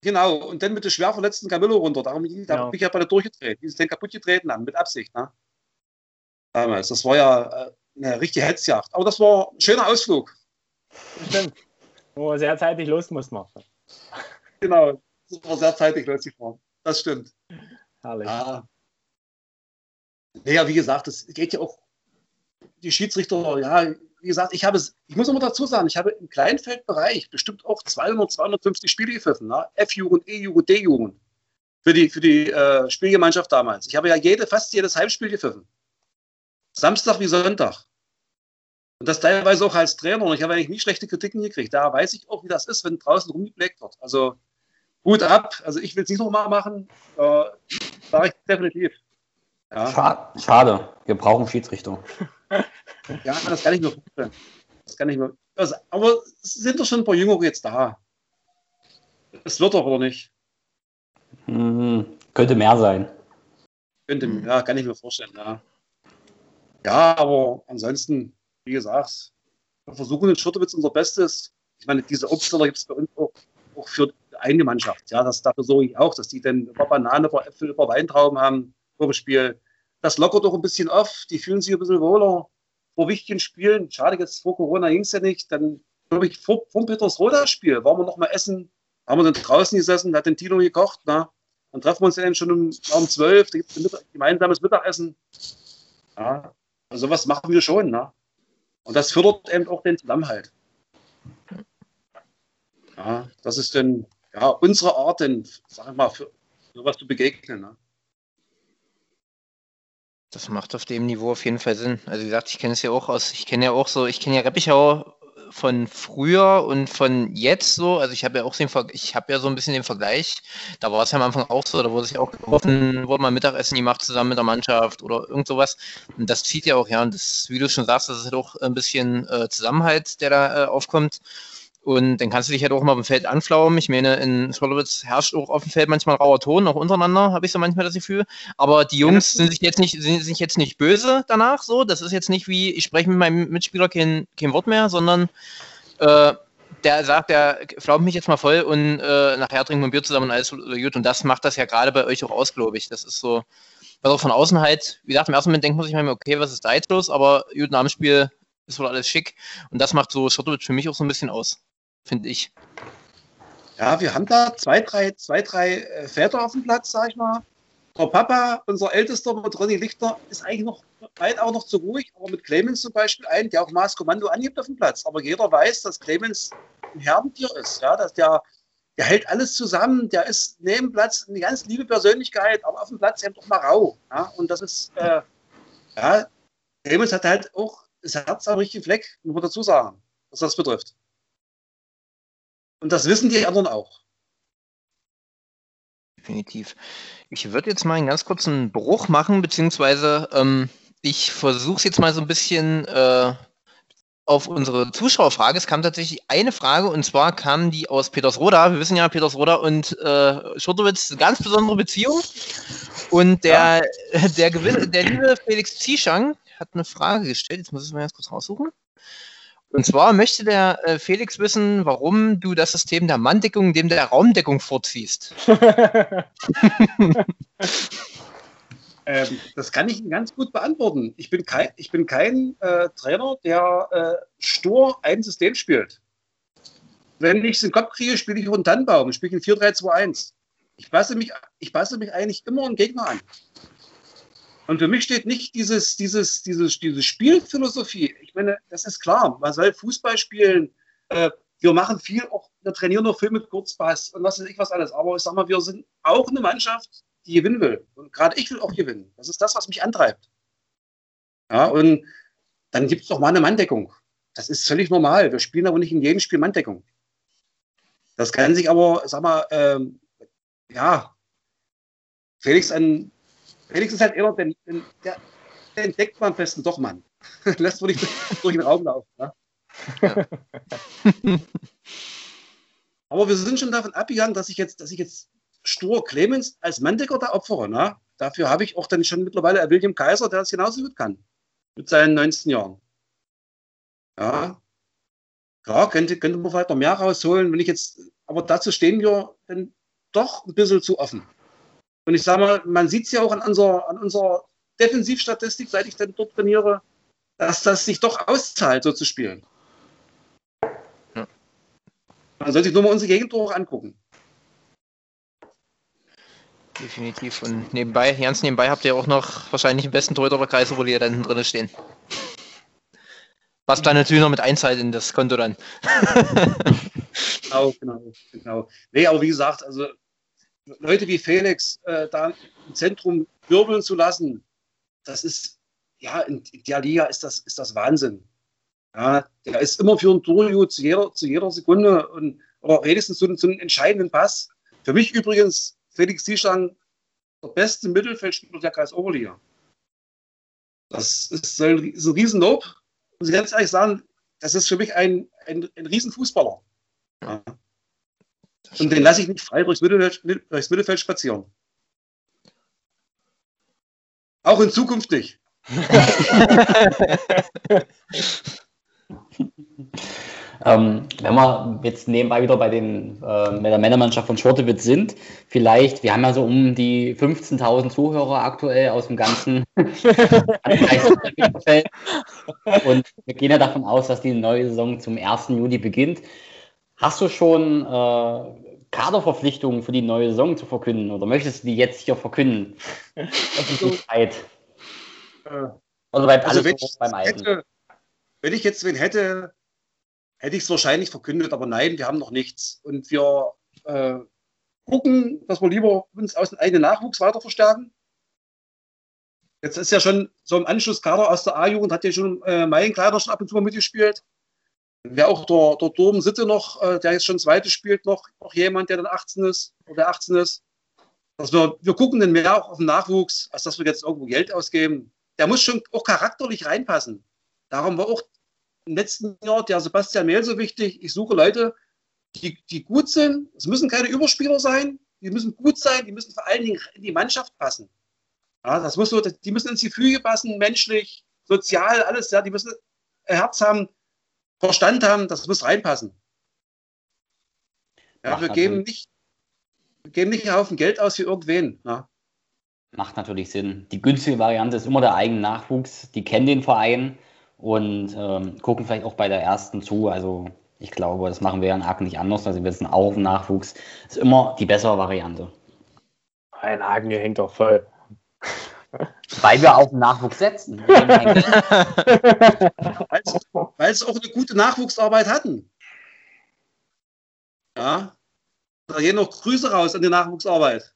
Genau, und dann mit dem schwer verletzten Camillo runter. Darum da genau. bin ich ja bei der durchgedreht. Die ist den kaputt getreten haben, mit Absicht. Ne? Damals. Das war ja äh, eine richtige Hetzjagd. Aber das war ein schöner Ausflug. Stimmt. Wo sehr zeitig los muss man. Genau, das war sehr zeitig losgefahren. Das stimmt. Herrlich. Ja. Naja, wie gesagt, es geht ja auch, die Schiedsrichter, ja, wie gesagt, ich habe es, ich muss immer dazu sagen, ich habe im Kleinfeldbereich bestimmt auch 200, 250 Spiele gepfiffen, ne? F-Jugend, E-Jugend, D-Jugend. Für die, für die äh, Spielgemeinschaft damals. Ich habe ja jede, fast jedes Heimspiel gepfiffen. Samstag wie Sonntag. Und das teilweise auch als Trainer. Und ich habe eigentlich nie schlechte Kritiken gekriegt. Da weiß ich auch, wie das ist, wenn draußen rumgebleckt wird. Also Hut ab. Also ich will es nicht nochmal machen. Äh, Sage ich definitiv. Ja. Schade. Wir brauchen Schiedsrichter. Ja, das kann ich mir vorstellen. Das kann ich mir. Also, aber es sind doch schon ein paar Jüngere jetzt da. Es wird doch, oder nicht? Hm, könnte mehr sein. Könnte, ja, kann ich mir vorstellen, ja. Ja, aber ansonsten, wie gesagt, wir versuchen in Schurtewitz unser Bestes. Ich meine, diese Obstler gibt es bei uns auch, auch für eine Mannschaft. Ja, das, dafür sorge ich auch, dass die dann über Banane, über Äpfel, über Weintrauben haben vor dem Spiel. Das lockert doch ein bisschen auf. Die fühlen sich ein bisschen wohler vor wichtigen Spielen, schade, jetzt vor Corona ging es ja nicht, dann glaube ich, vor, vom Petersroda-Spiel waren wir noch mal essen, haben wir dann draußen gesessen, hat den Tino gekocht, na, dann treffen wir uns dann schon um, um 12, da gibt es ein gemeinsames Mittagessen. Ja, also was machen wir schon, na? Und das fördert eben auch den Zusammenhalt. Ja, das ist dann ja, unsere Art, denn, sag ich mal, für sowas zu begegnen. Ne? Das macht auf dem Niveau auf jeden Fall Sinn. Also wie gesagt, ich kenne es ja auch aus, ich kenne ja auch so, ich kenne ja Reppichau von früher und von jetzt so. Also ich habe ja auch den, ich habe ja so ein bisschen den Vergleich. Da war es ja am Anfang auch so, da wurde sich auch getroffen, wurde mal Mittagessen gemacht zusammen mit der Mannschaft oder irgend sowas. Und das zieht ja auch, ja, und das, wie du schon sagst, das ist halt auch ein bisschen äh, Zusammenhalt, der da äh, aufkommt. Und dann kannst du dich halt auch mal auf dem Feld anflaumen. Ich meine, in Scholowitz herrscht auch auf dem Feld manchmal rauer Ton, auch untereinander, habe ich so manchmal das Gefühl. Aber die Jungs sind sich jetzt nicht, sind sich jetzt nicht böse danach. So, das ist jetzt nicht wie, ich spreche mit meinem Mitspieler kein, kein Wort mehr, sondern äh, der sagt, der flaumt mich jetzt mal voll und äh, nachher trinken wir ein Bier zusammen und alles gut. Und das macht das ja gerade bei euch auch aus, glaube ich. Das ist so, was auch von außen halt, wie gesagt, im ersten Moment denkt man sich manchmal, okay, was ist da jetzt los? Aber gut, nach dem Spiel ist wohl alles schick. Und das macht so Schottowitz für mich auch so ein bisschen aus finde ich. Ja, wir haben da zwei, drei, zwei, drei äh, Väter auf dem Platz, sag ich mal. Der Papa, unser Ältester mit Ronny Lichter, ist eigentlich noch weit auch noch zu ruhig, aber mit Clemens zum Beispiel ein, der auch Maßkommando angibt auf dem Platz. Aber jeder weiß, dass Clemens ein Herdentier ist, ja, dass der, der hält alles zusammen, der ist neben Platz eine ganz liebe Persönlichkeit, aber auf dem Platz eben doch mal rau. Ja, und das ist, äh, ja, Clemens hat halt auch das Herz am richtigen Fleck, muss man dazu sagen, was das betrifft. Und das wissen die anderen auch. Definitiv. Ich würde jetzt mal einen ganz kurzen Bruch machen, beziehungsweise ähm, ich versuche es jetzt mal so ein bisschen äh, auf unsere Zuschauerfrage. Es kam tatsächlich eine Frage und zwar kam die aus Petersroda. Wir wissen ja, Petersroda und äh, Schurtowitz, ganz besondere Beziehung. Und der, ja. der, der, der liebe Felix Zieschang hat eine Frage gestellt. Jetzt muss ich es mal ganz kurz raussuchen. Und zwar möchte der äh, Felix wissen, warum du das System der Manndeckung dem der Raumdeckung vorziehst. ähm, das kann ich ganz gut beantworten. Ich bin kein, ich bin kein äh, Trainer, der äh, stur ein System spielt. Wenn ich es in den Kopf kriege, spiele ich einen Tannenbaum, spiele ich in 4-3-2-1. Ich passe, mich, ich passe mich eigentlich immer einen Gegner an. Und für mich steht nicht dieses, dieses, dieses, diese Spielphilosophie. Ich meine, das ist klar, man soll Fußball spielen. Äh, wir machen viel, auch wir trainieren noch viel mit Kurzpass und was weiß ich was alles. Aber ich sag mal, wir sind auch eine Mannschaft, die gewinnen will. Und gerade ich will auch gewinnen. Das ist das, was mich antreibt. Ja, und dann gibt es doch mal eine Manndeckung. Das ist völlig normal. Wir spielen aber nicht in jedem Spiel Manndeckung. Das kann sich aber, sag mal, ähm, ja, Felix an Ist halt eher, den, den, der, der entdeckt man festen doch, Mann. Lässt wohl nicht durch den Raum laufen. Ne? Ja. Aber wir sind schon davon abgegangen, dass ich jetzt, dass ich jetzt stur Clemens als Manndecker da opfere. Ne? Dafür habe ich auch dann schon mittlerweile William Kaiser, der das genauso gut kann. Mit seinen 19 Jahren. Ja. Klar, könnte, könnte man vielleicht noch mehr rausholen, wenn ich jetzt, aber dazu stehen wir dann doch ein bisschen zu offen. Und ich sage mal, man sieht es ja auch an unserer, an unserer Defensivstatistik, seit ich dann dort trainiere, dass das sich doch auszahlt, so zu spielen. Ja. Man sollte sich nur mal unsere Gegentore angucken. Definitiv. Und nebenbei, ganz nebenbei habt ihr auch noch wahrscheinlich den besten Torhüter der Kreise, wo die da hinten drin stehen. Was dann natürlich noch mit einzahlt in das Konto dann. genau, genau, genau. Nee, aber wie gesagt, also Leute wie Felix äh, da im Zentrum wirbeln zu lassen, das ist, ja, in, der Liga ist das, ist das Wahnsinn. Ja, der ist immer für ein Torjut zu jeder, zu jeder Sekunde und, oder wenigstens zu, zu einem entscheidenden Pass. Für mich übrigens Felix Zieschang der beste Mittelfeldspieler der Kreis Oberliga. Das ist ein, ist ein Riesenlob. Muss ich ganz ehrlich sagen, das ist für mich ein, ein, ein Riesenfußballer. Ja. Und den lasse ich nicht frei durchs Mittelfeld, durchs Mittelfeld spazieren. Auch in Zukunft nicht. ähm, wenn wir jetzt nebenbei wieder bei, den, äh, bei der Männermannschaft von Schortewitz sind, vielleicht, wir haben ja so um die 15.000 Zuhörer aktuell aus dem ganzen und wir gehen ja davon aus, dass die neue Saison zum 1. Juli beginnt. Hast du schon äh, Kaderverpflichtungen für die neue Saison zu verkünden oder möchtest du die jetzt hier verkünden? Die Zeit. Äh, oder bleibt also alles so beim Alten? Hätte, wenn ich jetzt wen hätte, hätte ich es wahrscheinlich verkündet, aber nein, wir haben noch nichts. Und wir äh, gucken, dass wir lieber uns aus dem eigenen Nachwuchs weiter verstärken. Jetzt ist ja schon so im Anschlusskader aus der A-Jugend, hat ja schon äh, mein Kleider schon ab und zu mal mitgespielt. Wäre auch der, der Dorben Sitte noch, äh, der jetzt schon zweite spielt, noch, noch jemand, der dann 18 ist oder 18 ist. Dass wir, wir gucken dann mehr auch auf den Nachwuchs, als dass wir jetzt irgendwo Geld ausgeben. Der muss schon auch charakterlich reinpassen. Darum war auch im letzten Jahr der Sebastian Mehl so wichtig. Ich suche Leute, die, die gut sind. Es müssen keine Überspieler sein, die müssen gut sein, die müssen vor allen Dingen in die Mannschaft passen. Ja, das muss so, die müssen ins Gefüge passen, menschlich, sozial, alles, ja, die müssen Herz haben, Verstand haben, das muss reinpassen. Ja, wir geben nicht, wir geben nicht einen Haufen Geld aus für irgendwen. Ja. Macht natürlich Sinn. Die günstige Variante ist immer der eigene Nachwuchs. Die kennen den Verein und ähm, gucken vielleicht auch bei der ersten zu. Also ich glaube, das machen wir in Aachen nicht anders. Also wir wissen auch im Nachwuchs. Ist immer die bessere Variante. Ein Haken hier hängt doch voll. Weil wir auf den Nachwuchs setzen. Weil es auch eine gute Nachwuchsarbeit hatten. Ja. Da gehen noch Grüße raus an die Nachwuchsarbeit.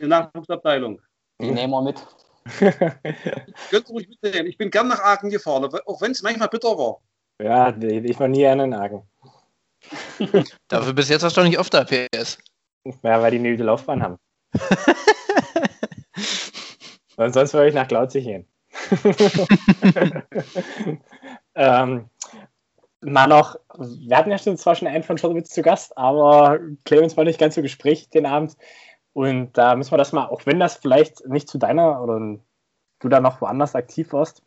Die Nachwuchsabteilung. Die nehmen wir mit. Könnt ihr ruhig mitnehmen. Ich bin gern nach Aachen gefahren, auch wenn es manchmal bitter war. Ja, ich war nie gerne in Aachen. Dafür bis jetzt hast du doch nicht oft da, PS. Ja, weil die eine gute Laufbahn haben. Und sonst würde ich nach Glauzig gehen. ähm, mal noch, wir hatten ja schon zwar schon einen von Schottowitz zu Gast, aber Clemens war nicht ganz so gesprächig den Abend. Und da müssen wir das mal, auch wenn das vielleicht nicht zu deiner oder du da noch woanders aktiv warst.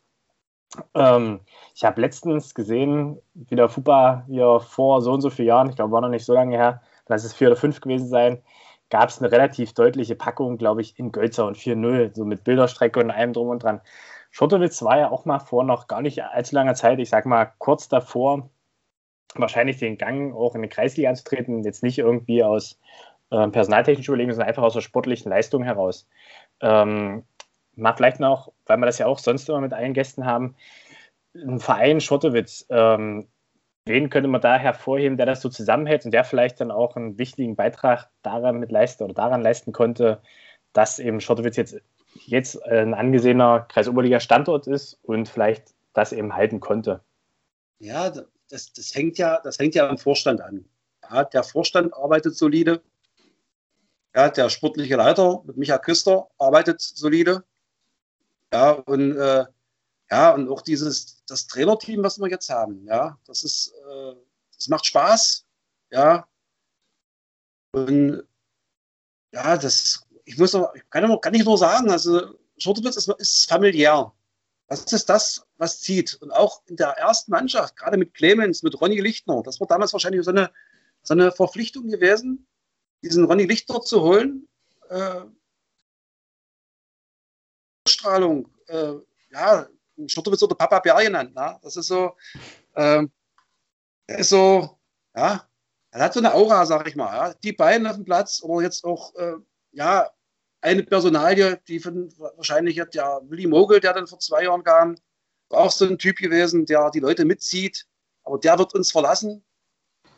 Ähm, ich habe letztens gesehen, wie der FUPA hier vor so und so vielen Jahren, ich glaube, war noch nicht so lange her, lass es vier oder fünf gewesen sein, gab es eine relativ deutliche Packung, glaube ich, in Gölzer und 4-0, so mit Bilderstrecke und allem drum und dran. Schottowitz war ja auch mal vor noch gar nicht allzu langer Zeit, ich sag mal kurz davor, wahrscheinlich den Gang auch in die Kreisliga anzutreten, jetzt nicht irgendwie aus äh, personaltechnischen Überlegungen, sondern einfach aus der sportlichen Leistung heraus. Ähm, mal vielleicht noch, weil wir das ja auch sonst immer mit allen Gästen haben, ein Verein Schottowitz, ähm, wen könnte man da hervorheben, der das so zusammenhält und der vielleicht dann auch einen wichtigen Beitrag daran mit leisten oder daran leisten konnte, dass eben Schottowitz jetzt jetzt ein angesehener Kreisoberliga-Standort ist und vielleicht das eben halten konnte. Ja, das, das, hängt ja, das hängt ja am Vorstand an. Ja, der Vorstand arbeitet solide. Ja, der sportliche Leiter mit Michael Küster arbeitet solide. Ja, und, äh, ja, und auch dieses, das Trainerteam, was wir jetzt haben, ja, das ist, äh, das macht Spaß. Ja. Und ja, das ich muss noch, ich kann, kann nicht nur sagen, also Schurtewitz ist, ist familiär. Das ist das, was zieht. Und auch in der ersten Mannschaft, gerade mit Clemens, mit Ronny Lichtner, das war damals wahrscheinlich so eine, so eine Verpflichtung gewesen, diesen Ronny Lichtner zu holen. Äh, Strahlung, äh, ja, Schurtewitz oder Papa Bär genannt. Na? Das ist so, äh, er ist so, ja, er hat so eine Aura, sag ich mal. Ja? Die beiden auf dem Platz, aber jetzt auch, äh, ja, eine Personalie, die von, wahrscheinlich hat ja Willy Mogel, der dann vor zwei Jahren kam, war auch so ein Typ gewesen, der die Leute mitzieht, aber der wird uns verlassen.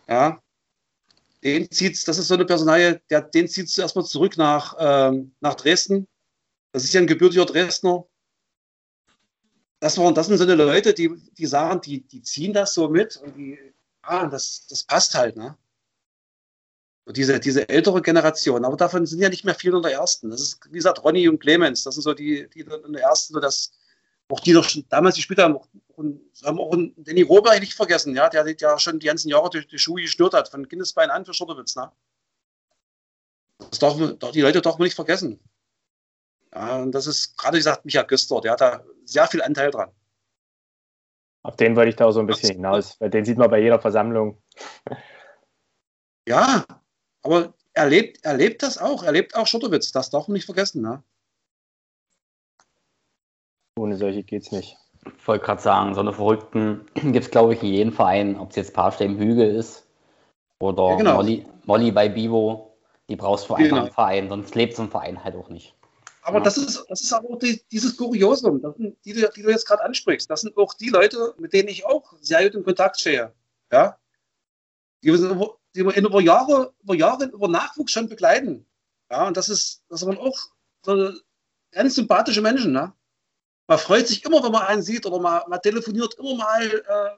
Ja, den zieht's, das ist so eine Personalie, der, den zieht es erstmal zurück nach, ähm, nach Dresden. Das ist ja ein gebürtiger Dresdner. Das, waren, das sind so eine Leute, die, die sagen, die, die ziehen das so mit und die, ah, das, das passt halt, ne? diese, diese ältere Generation. Aber davon sind ja nicht mehr viele in der ersten. Das ist, wie gesagt, Ronny und Clemens. Das sind so die, die in der ersten, so das, auch die noch damals gespielt haben. Und haben auch einen Danny Robert nicht vergessen, ja, der, der schon die ganzen Jahre durch die Schuhe geschnürt hat, von Kindesbein an für Schurtewitz. Ne? Das darf die Leute darf man nicht vergessen. Ja, und das ist gerade wie gesagt Michael Güster, der hat da sehr viel Anteil dran. Auf den wollte ich da auch so ein bisschen hinaus, weil den sieht man bei jeder Versammlung. Ja, aber er lebt, er lebt das auch. Er lebt auch Schottowitz. Das darf man nicht vergessen. Ne? Ohne solche geht es nicht. Ich wollte gerade sagen, so eine Verrückten gibt es, glaube ich, in jedem Verein, ob es jetzt Paarstell im Hügel ist oder ja, genau. Molly, Molly bei Bivo. Die brauchst du genau. einfach im Verein, sonst lebt so ein Verein halt auch nicht. Aber ja. das ist, das ist auch die, dieses Kuriosum, sind, die, die, du jetzt gerade ansprichst. Das sind auch die Leute, mit denen ich auch sehr gut in Kontakt stehe. Ja? Die sind die wir über Jahre, über Jahre, über Nachwuchs schon begleiten. Ja, und das ist, das sind auch so ganz sympathische Menschen. Ne? Man freut sich immer, wenn man einen sieht oder man, man telefoniert immer mal, äh,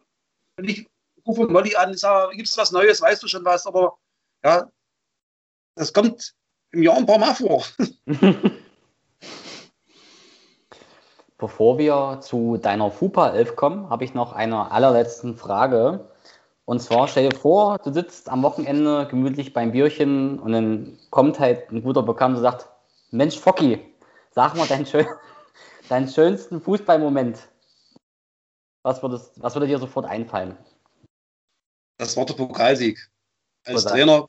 wenn ich rufe Molly an, ich sage, gibt es was Neues, weißt du schon was, aber ja, das kommt im Jahr ein paar Mal vor. Bevor wir zu deiner FUPA 11 kommen, habe ich noch eine allerletzte Frage. Und zwar stell dir vor, du sitzt am Wochenende gemütlich beim Bierchen und dann kommt halt ein guter Bekannter und sagt, Mensch, Focki, sag mal deinen, schön, deinen schönsten Fußballmoment. Was, würdest, was würde dir sofort einfallen? Das war der Pokalsieg. Als Oder? Trainer.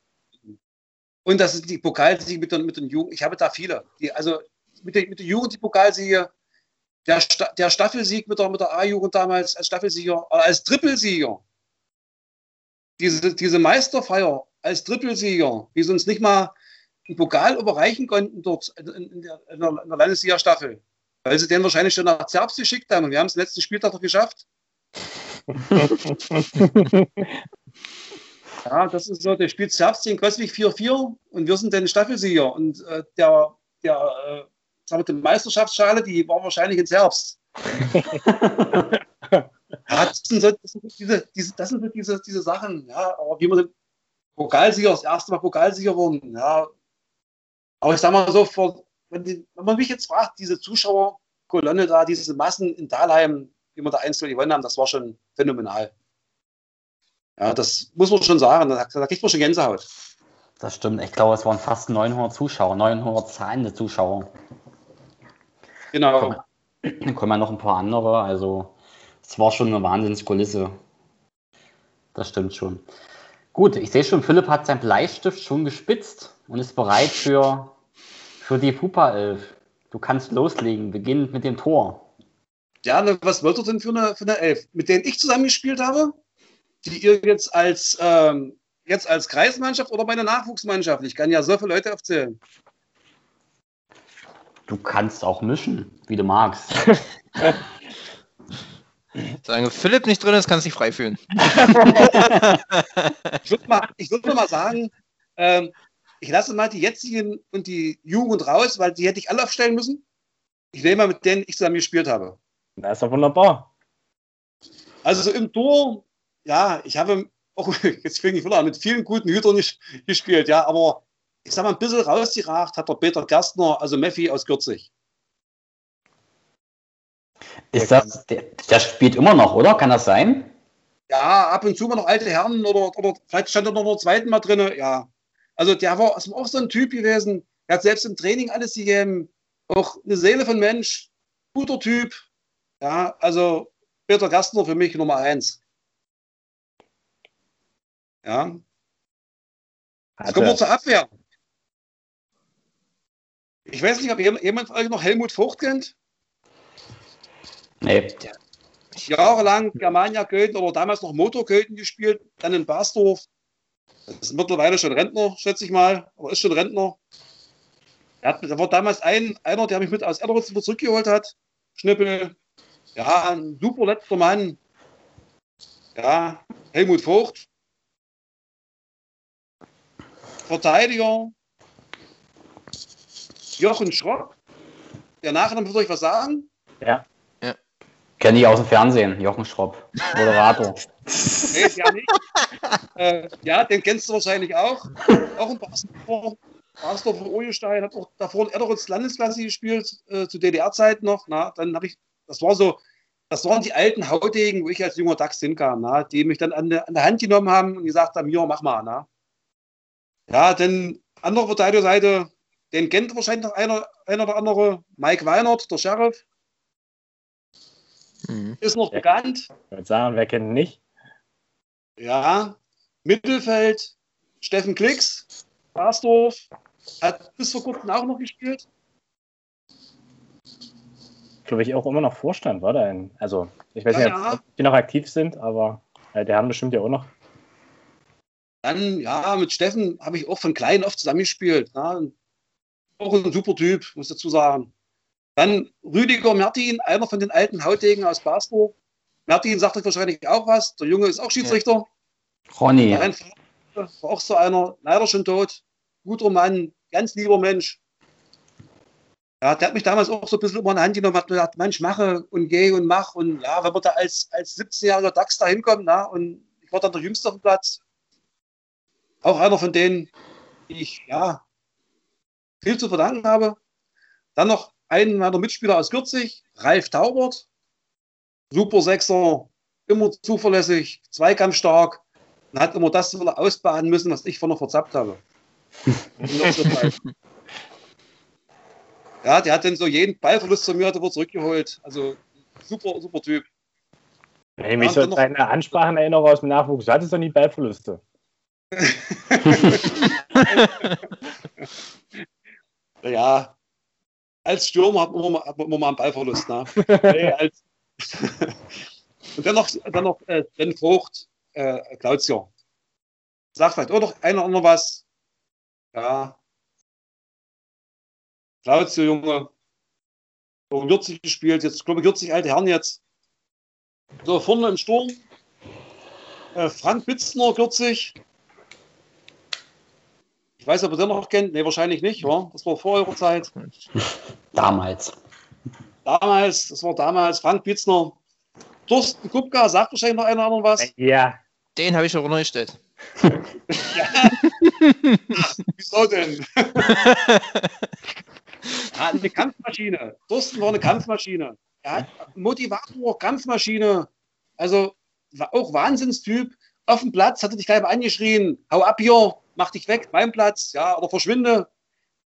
Und das ist die Pokalsieg mit den, mit den Jugend. Ich habe da viele. Die, also mit der, mit der Jugend die Pokalsiege. Der, Sta der Staffelsieg mit der, mit der A-Jugend damals als Staffelsieger, äh, als Trippelsieger. Diese, diese Meisterfeier als Trippelsieger, die sie uns nicht mal einen Pokal überreichen konnten dort in, der, in der, Landesliga-Staffel. Weil sie den wahrscheinlich schon nach Zerbst geschickt haben. Und wir haben es letzten Spieltag noch geschafft. Ja, das ist so, der spielt Zerbst gegen Coswig 4-4 und wir sind dann Staffelsieger. Und äh, der, der äh, die Meisterschaftsschale, die war wahrscheinlich in Zerbst. ja, das sind so, das sind so diese, diese, das sind so diese, diese Sachen, ja, aber wie man den Pokalsieger, das erste Mal Pokalsieger wurden, ja. Aber ich sag mal so, vor, wenn, die, wenn man mich jetzt fragt, diese Zuschauerkolonne da, diese Massen in Dahlheim, wie wir da 1 gewonnen haben, das war schon phänomenal. Ja, das muss man schon sagen. Da, da kriegt man schon Gänsehaut. Das stimmt. Ich glaube, es waren fast 900 Zuschauer, 900 zahlende Zuschauer. Genau. Dann kommen ja noch ein paar andere. Also, es war schon eine Wahnsinnskulisse. Das stimmt schon. Gut, ich sehe schon, Philipp hat seinen Bleistift schon gespitzt und ist bereit für, für die Fupa 11. Du kannst loslegen, beginnend mit dem Tor. Ja, ne, was wollt ihr denn für eine, für eine Elf? Mit denen ich zusammengespielt habe, die ihr jetzt als, ähm, jetzt als Kreismannschaft oder bei einer Nachwuchsmannschaft? Ich kann ja so viele Leute aufzählen. Du kannst auch mischen, wie du magst. Solange Philipp nicht drin ist, kannst du dich frei fühlen. Ich würde mal, ich würd mal sagen, ähm, ich lasse mal die jetzigen und die Jugend raus, weil die hätte ich alle aufstellen müssen. Ich nehme mal mit denen ich zusammen gespielt habe. Das ist doch wunderbar. Also so im Tor, ja, ich habe auch, jetzt fing ich wieder an, mit vielen guten Hütern nicht gespielt, ja, aber ich sag mal, ein bisschen rausgeracht hat der Peter Gerstner, also Meffi aus Gürzig. Ist das, der, der spielt immer noch, oder? Kann das sein? Ja, ab und zu mal noch alte Herren oder, oder vielleicht stand er noch der zweiten Mal drin, ja. Also der war also auch so ein Typ gewesen, der hat selbst im Training alles gegeben, auch eine Seele von Mensch, guter Typ, ja, also Peter Gerstner für mich Nummer eins. Ja, Jetzt kommen wir zur Abwehr. Ich weiß nicht, ob jem- jemand von euch noch Helmut Vogt kennt. Nee. Jahrelang Germania Köln oder damals noch Motor Köln gespielt, dann in Basdorf. Das ist mittlerweile schon Rentner, schätze ich mal, aber ist schon Rentner. Er, hat, er war damals ein, einer, der mich mit aus wieder zurückgeholt hat. Schnippel. Ja, ein super letzter Mann. Ja, Helmut Vogt. Verteidiger. Jochen Schropp. Der Nachname wird euch was sagen. ja. Kenne ich aus dem Fernsehen, Jochen Schropp, Moderator. Nee, ja nicht. äh, ja, den kennst du wahrscheinlich auch. Auch ein Basdorfer. Basdorfer Ojenstein hat auch davor in Erderitz Landesklasse gespielt, äh, zu DDR-Zeiten noch. Na, dann habe ich, das war so, das waren die alten Haudegen, wo ich als junger Dachs hinkam, na, die mich dann an der, an der Hand genommen haben und gesagt haben, ja, mach mal. Na. Ja, dann andere Verteidigerseite, den kennt wahrscheinlich noch einer, einer oder andere, Mike Weinert, der Sheriff, Mhm. ist noch Ja. bekannt. Ich würde sagen, wer kennt ihn nicht? Ja, Mittelfeld, Steffen Klicks, Basdorf, hat bis vor kurzem auch noch gespielt. Glaube ich auch immer noch Vorstand, war der? In, also, ich weiß Ja, nicht, ja. ob die noch aktiv sind, aber äh, der haben bestimmt ja auch noch. Dann, ja, mit Steffen habe ich auch von klein auf zusammengespielt. Ja. Auch ein super Typ, muss ich dazu sagen. Dann Rüdiger Mertin, einer von den alten Hautdegen aus Basdorf. Mertin sagt euch wahrscheinlich auch was. Der Junge ist auch Schiedsrichter. Ronny, Vater war auch so einer, leider schon tot. Guter Mann, ganz lieber Mensch. Ja, der hat mich damals auch so ein bisschen über die Hand genommen, hat mir gesagt, Mensch, mache und geh und mach. Und ja, wenn man da als, als 17-jähriger Dachs da hinkommt, na, und ich war dann der Jüngste auf dem Platz. Auch einer von denen, die ich, ja, viel zu verdanken habe. Dann noch einen meiner Mitspieler aus Gürzig, Ralf Taubert. Super Sechser, immer zuverlässig, zweikampfstark. und hat immer das wieder ausbaden müssen, was ich vorne verzappt habe. ja, der hat dann so jeden Ballverlust von mir hat er zurückgeholt. Also super, super Typ. Wenn ich mich so an deine Ansprachen erinnere aus dem Nachwuchs, du hattest doch nie Ballverluste. ja, als Stürmer hat man hat man immer mal einen Ballverlust. Ne? nee, als Und dann noch, dann noch äh, Ben Vogt, äh, Claudio. Sagt vielleicht auch noch einer oder was. Ja. Claudio, Junge. So 40 gespielt, jetzt glaube ich 40 alte Herren jetzt. So, vorne im Sturm. Äh, Frank Bitzner, 40. Ich weiß, ob ihr den noch kennt. Ne, wahrscheinlich nicht, wa? Das war vor eurer Zeit. Damals. Damals, das war damals Frank Bitzner. Thorsten Kupka, sagt wahrscheinlich noch einer anderen was. Ja. Den habe ich schon runtergestellt. ja. Ach, wieso denn? ja, eine Kampfmaschine. Thorsten war eine Kampfmaschine. Er hat Motivator, Kampfmaschine. Also auch Wahnsinnstyp. Auf dem Platz hat er dich gleich mal angeschrien: Hau ab hier, mach dich weg, mein Platz, ja, oder verschwinde.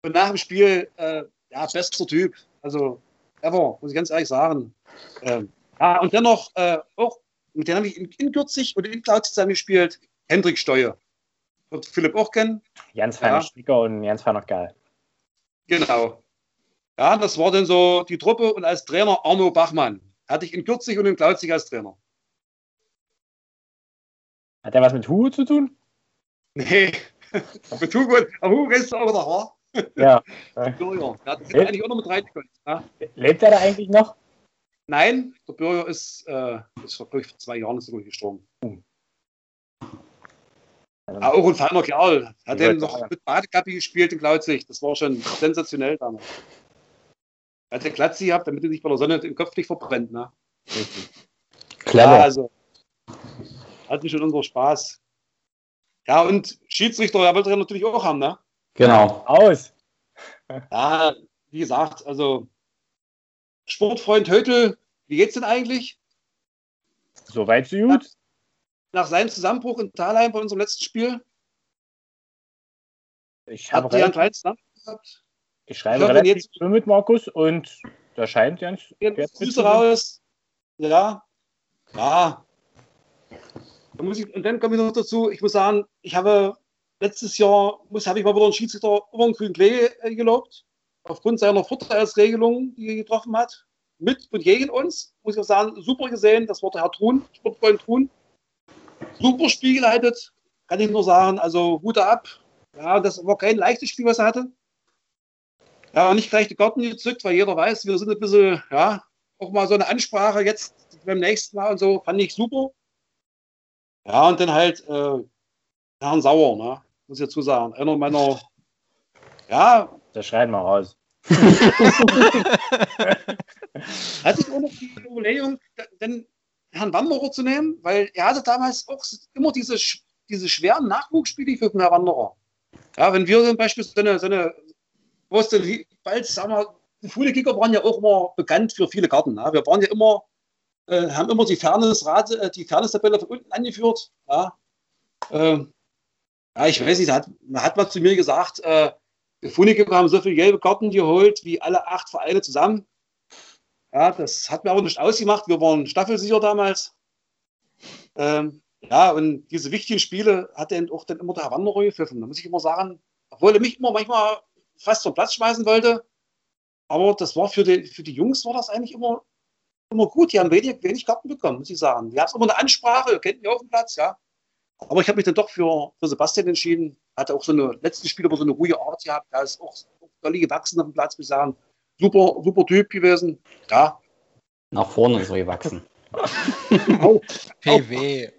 Und nach dem Spiel, äh, ja, bester Typ. Also, ever, muss ich ganz ehrlich sagen. Ähm, ja, und dennoch äh, auch, mit dem habe ich in, in Gürzig und in Cloud zusammen gespielt, Hendrik Steuer. Wird Philipp auch kennen. Jans feiner ja. Sticker und Jans feiner geil. Genau. Ja, das war dann so die Truppe und als Trainer Arno Bachmann. Hatte ich in Kürzig und in Klautzig als Trainer. Hat der was mit Hugo zu tun? Nee, aber Hugo ist auch noch, wa? Ja. ja, das ist eigentlich auch noch mit reingekommen. Ja? Lebt er da eigentlich noch? Nein, der Bürger ist, äh, ist glaube ich, vor zwei Jahren sogar gestorben. Mhm. auch ein feiner Kerl. Hat eben noch mit Badekappe gespielt in Klautzig. Das war schon sensationell damals. Er hat eine Glatze gehabt, damit er sich bei der Sonne den Kopf nicht verbrennt. Ne? Clever. Ja, also hatten schon unser Spaß. Ja, und Schiedsrichter, er wollte er natürlich auch haben, ne? Genau. Aus. Ja, wie gesagt, also Sportfreund Hötel, wie geht's denn eigentlich? Soweit so gut. Nach seinem Zusammenbruch in Thalheim bei unserem letzten Spiel? Ich habe einen kleinen gehabt. Ich schreibe ich relativ jetzt viel mit Markus und da scheint ja nicht. Füße raus. Ja. Ja. Da muss ich, und dann komme ich noch dazu, ich muss sagen, ich habe letztes Jahr, muss, habe ich mal wieder einen Schiedsrichter über den grünen Klee äh, gelobt aufgrund seiner Vorteilsregelung, die er getroffen hat, mit und gegen uns, muss ich sagen, super gesehen. Das wurde Herr Truhn, Sportfreund Truhn. Super Spiel geleitet, kann ich nur sagen. Also Hut ab. Ja, das war kein leichtes Spiel, was er hatte. Ja, nicht gleich die Karten gezückt, weil jeder weiß, wir sind ein bisschen, ja, auch mal so eine Ansprache jetzt beim nächsten Mal und so, fand ich super. Ja, und dann halt äh, Herrn Sauer, ne? muss ich dazu sagen. Einer meiner, ja, das schreiben wir raus. hatte ich auch noch die Überlegung, den Herrn Wanderer zu nehmen, weil er hatte damals auch immer diese, diese schweren Nachwuchsspiele für den Herrn Wanderer. Ja, wenn wir zum Beispiel so eine, so eine wo dann bald, sagen wir, die Fuhle-Kicker waren ja auch immer bekannt für viele Karten. Ja. Wir waren ja immer, äh, haben immer die Fairness-Rate, äh, die Fairness-Tabelle von unten angeführt. Ja. Äh, ja, ich weiß nicht, hat, man hat mal zu mir gesagt, äh, wir Funike haben so viele gelbe Karten geholt wie alle acht Vereine zusammen. Ja, das hat mir aber nicht ausgemacht. Wir waren staffelsicher damals. Ähm, ja, und diese wichtigen Spiele hat er auch dann immer der Herr Wanderer gepfiffen. Da muss ich immer sagen, obwohl er mich immer manchmal fast zum Platz schmeißen wollte. Aber das war für die, für die Jungs war das eigentlich immer, immer gut. Die haben wenig, wenig Karten bekommen, muss ich sagen. Die haben immer eine Ansprache, ihr kennt mich auf dem Platz, ja. Aber ich habe mich dann doch für, für Sebastian entschieden. Hatte auch so eine letzten Spiel aber so eine ruhige Art gehabt. Da ist auch dolly gewachsen auf dem Platz, muss ich sagen. Super, super Typ gewesen. Ja. Nach vorne so gewachsen. oh, PW.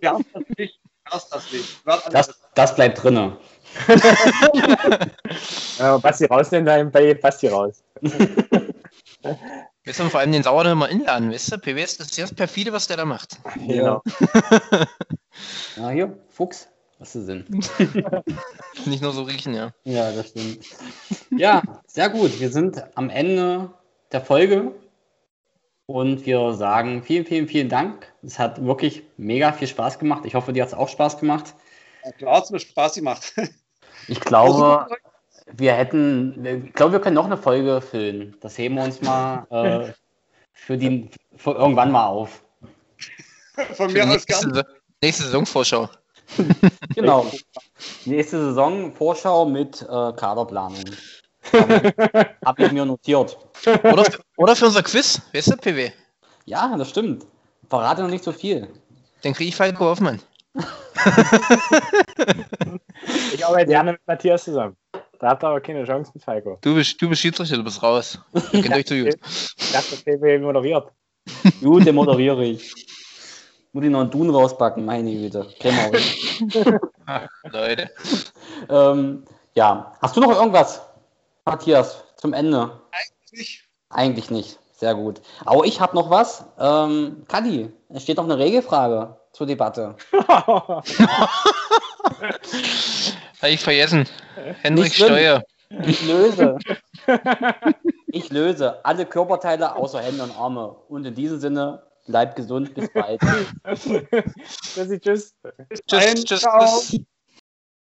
Ja, das nicht. Das, das bleibt drinne. ja, Basti rausnehmen, dann bei Basti raus. Wir müssen vor allem den Sauer immer inladen, wisst ihr? PW ist das perfide, was der da macht. Genau. ja, hier, Fuchs. Was ist denn? Nicht nur so riechen, ja. Ja, das stimmt. Ja, sehr gut. Wir sind am Ende der Folge. Und wir sagen vielen, vielen, vielen Dank. Es hat wirklich mega viel Spaß gemacht. Ich hoffe, dir hat es auch Spaß gemacht. Ja, klar, hat es mir Spaß gemacht. Ich glaube, wir hätten, ich glaube, wir können noch eine Folge füllen. Das heben wir uns mal äh, für, die, für irgendwann mal auf. Von mir aus nächste, gern. Saison- nächste Saisonvorschau. Genau. Nächste Saison Vorschau mit äh, Kaderplanung. Habe hab ich mir notiert. Oder, für- oder für unser Quiz. Wer ist der PW? Ja, das stimmt. Verrate noch nicht so viel. Dann kriege ich Falco Hoffmann. Ich arbeite gerne mit Matthias zusammen. Da habt ihr aber keine Chance mit Falco. Du bist, du bist Schiedsrichter, du bist raus. Ihr kennt euch zu gut. Ich dachte, PW moderiert. Gut, den moderiere ich. Muss ich noch einen Dun rauspacken, meine Güte. Creme Ach, Leute. ähm, Ja, hast du noch irgendwas, Matthias, zum Ende? Nicht. Eigentlich nicht. Sehr gut. Aber ich habe noch was. Ähm, Kadi, es steht noch eine Regelfrage zur Debatte. Habe ich vergessen. Hendrik. Steuer. Ich löse. Ich löse alle Körperteile außer Hände und Arme. Und in diesem Sinne, bleibt gesund, bis bald. Tschüss. Tschüss, tschüss.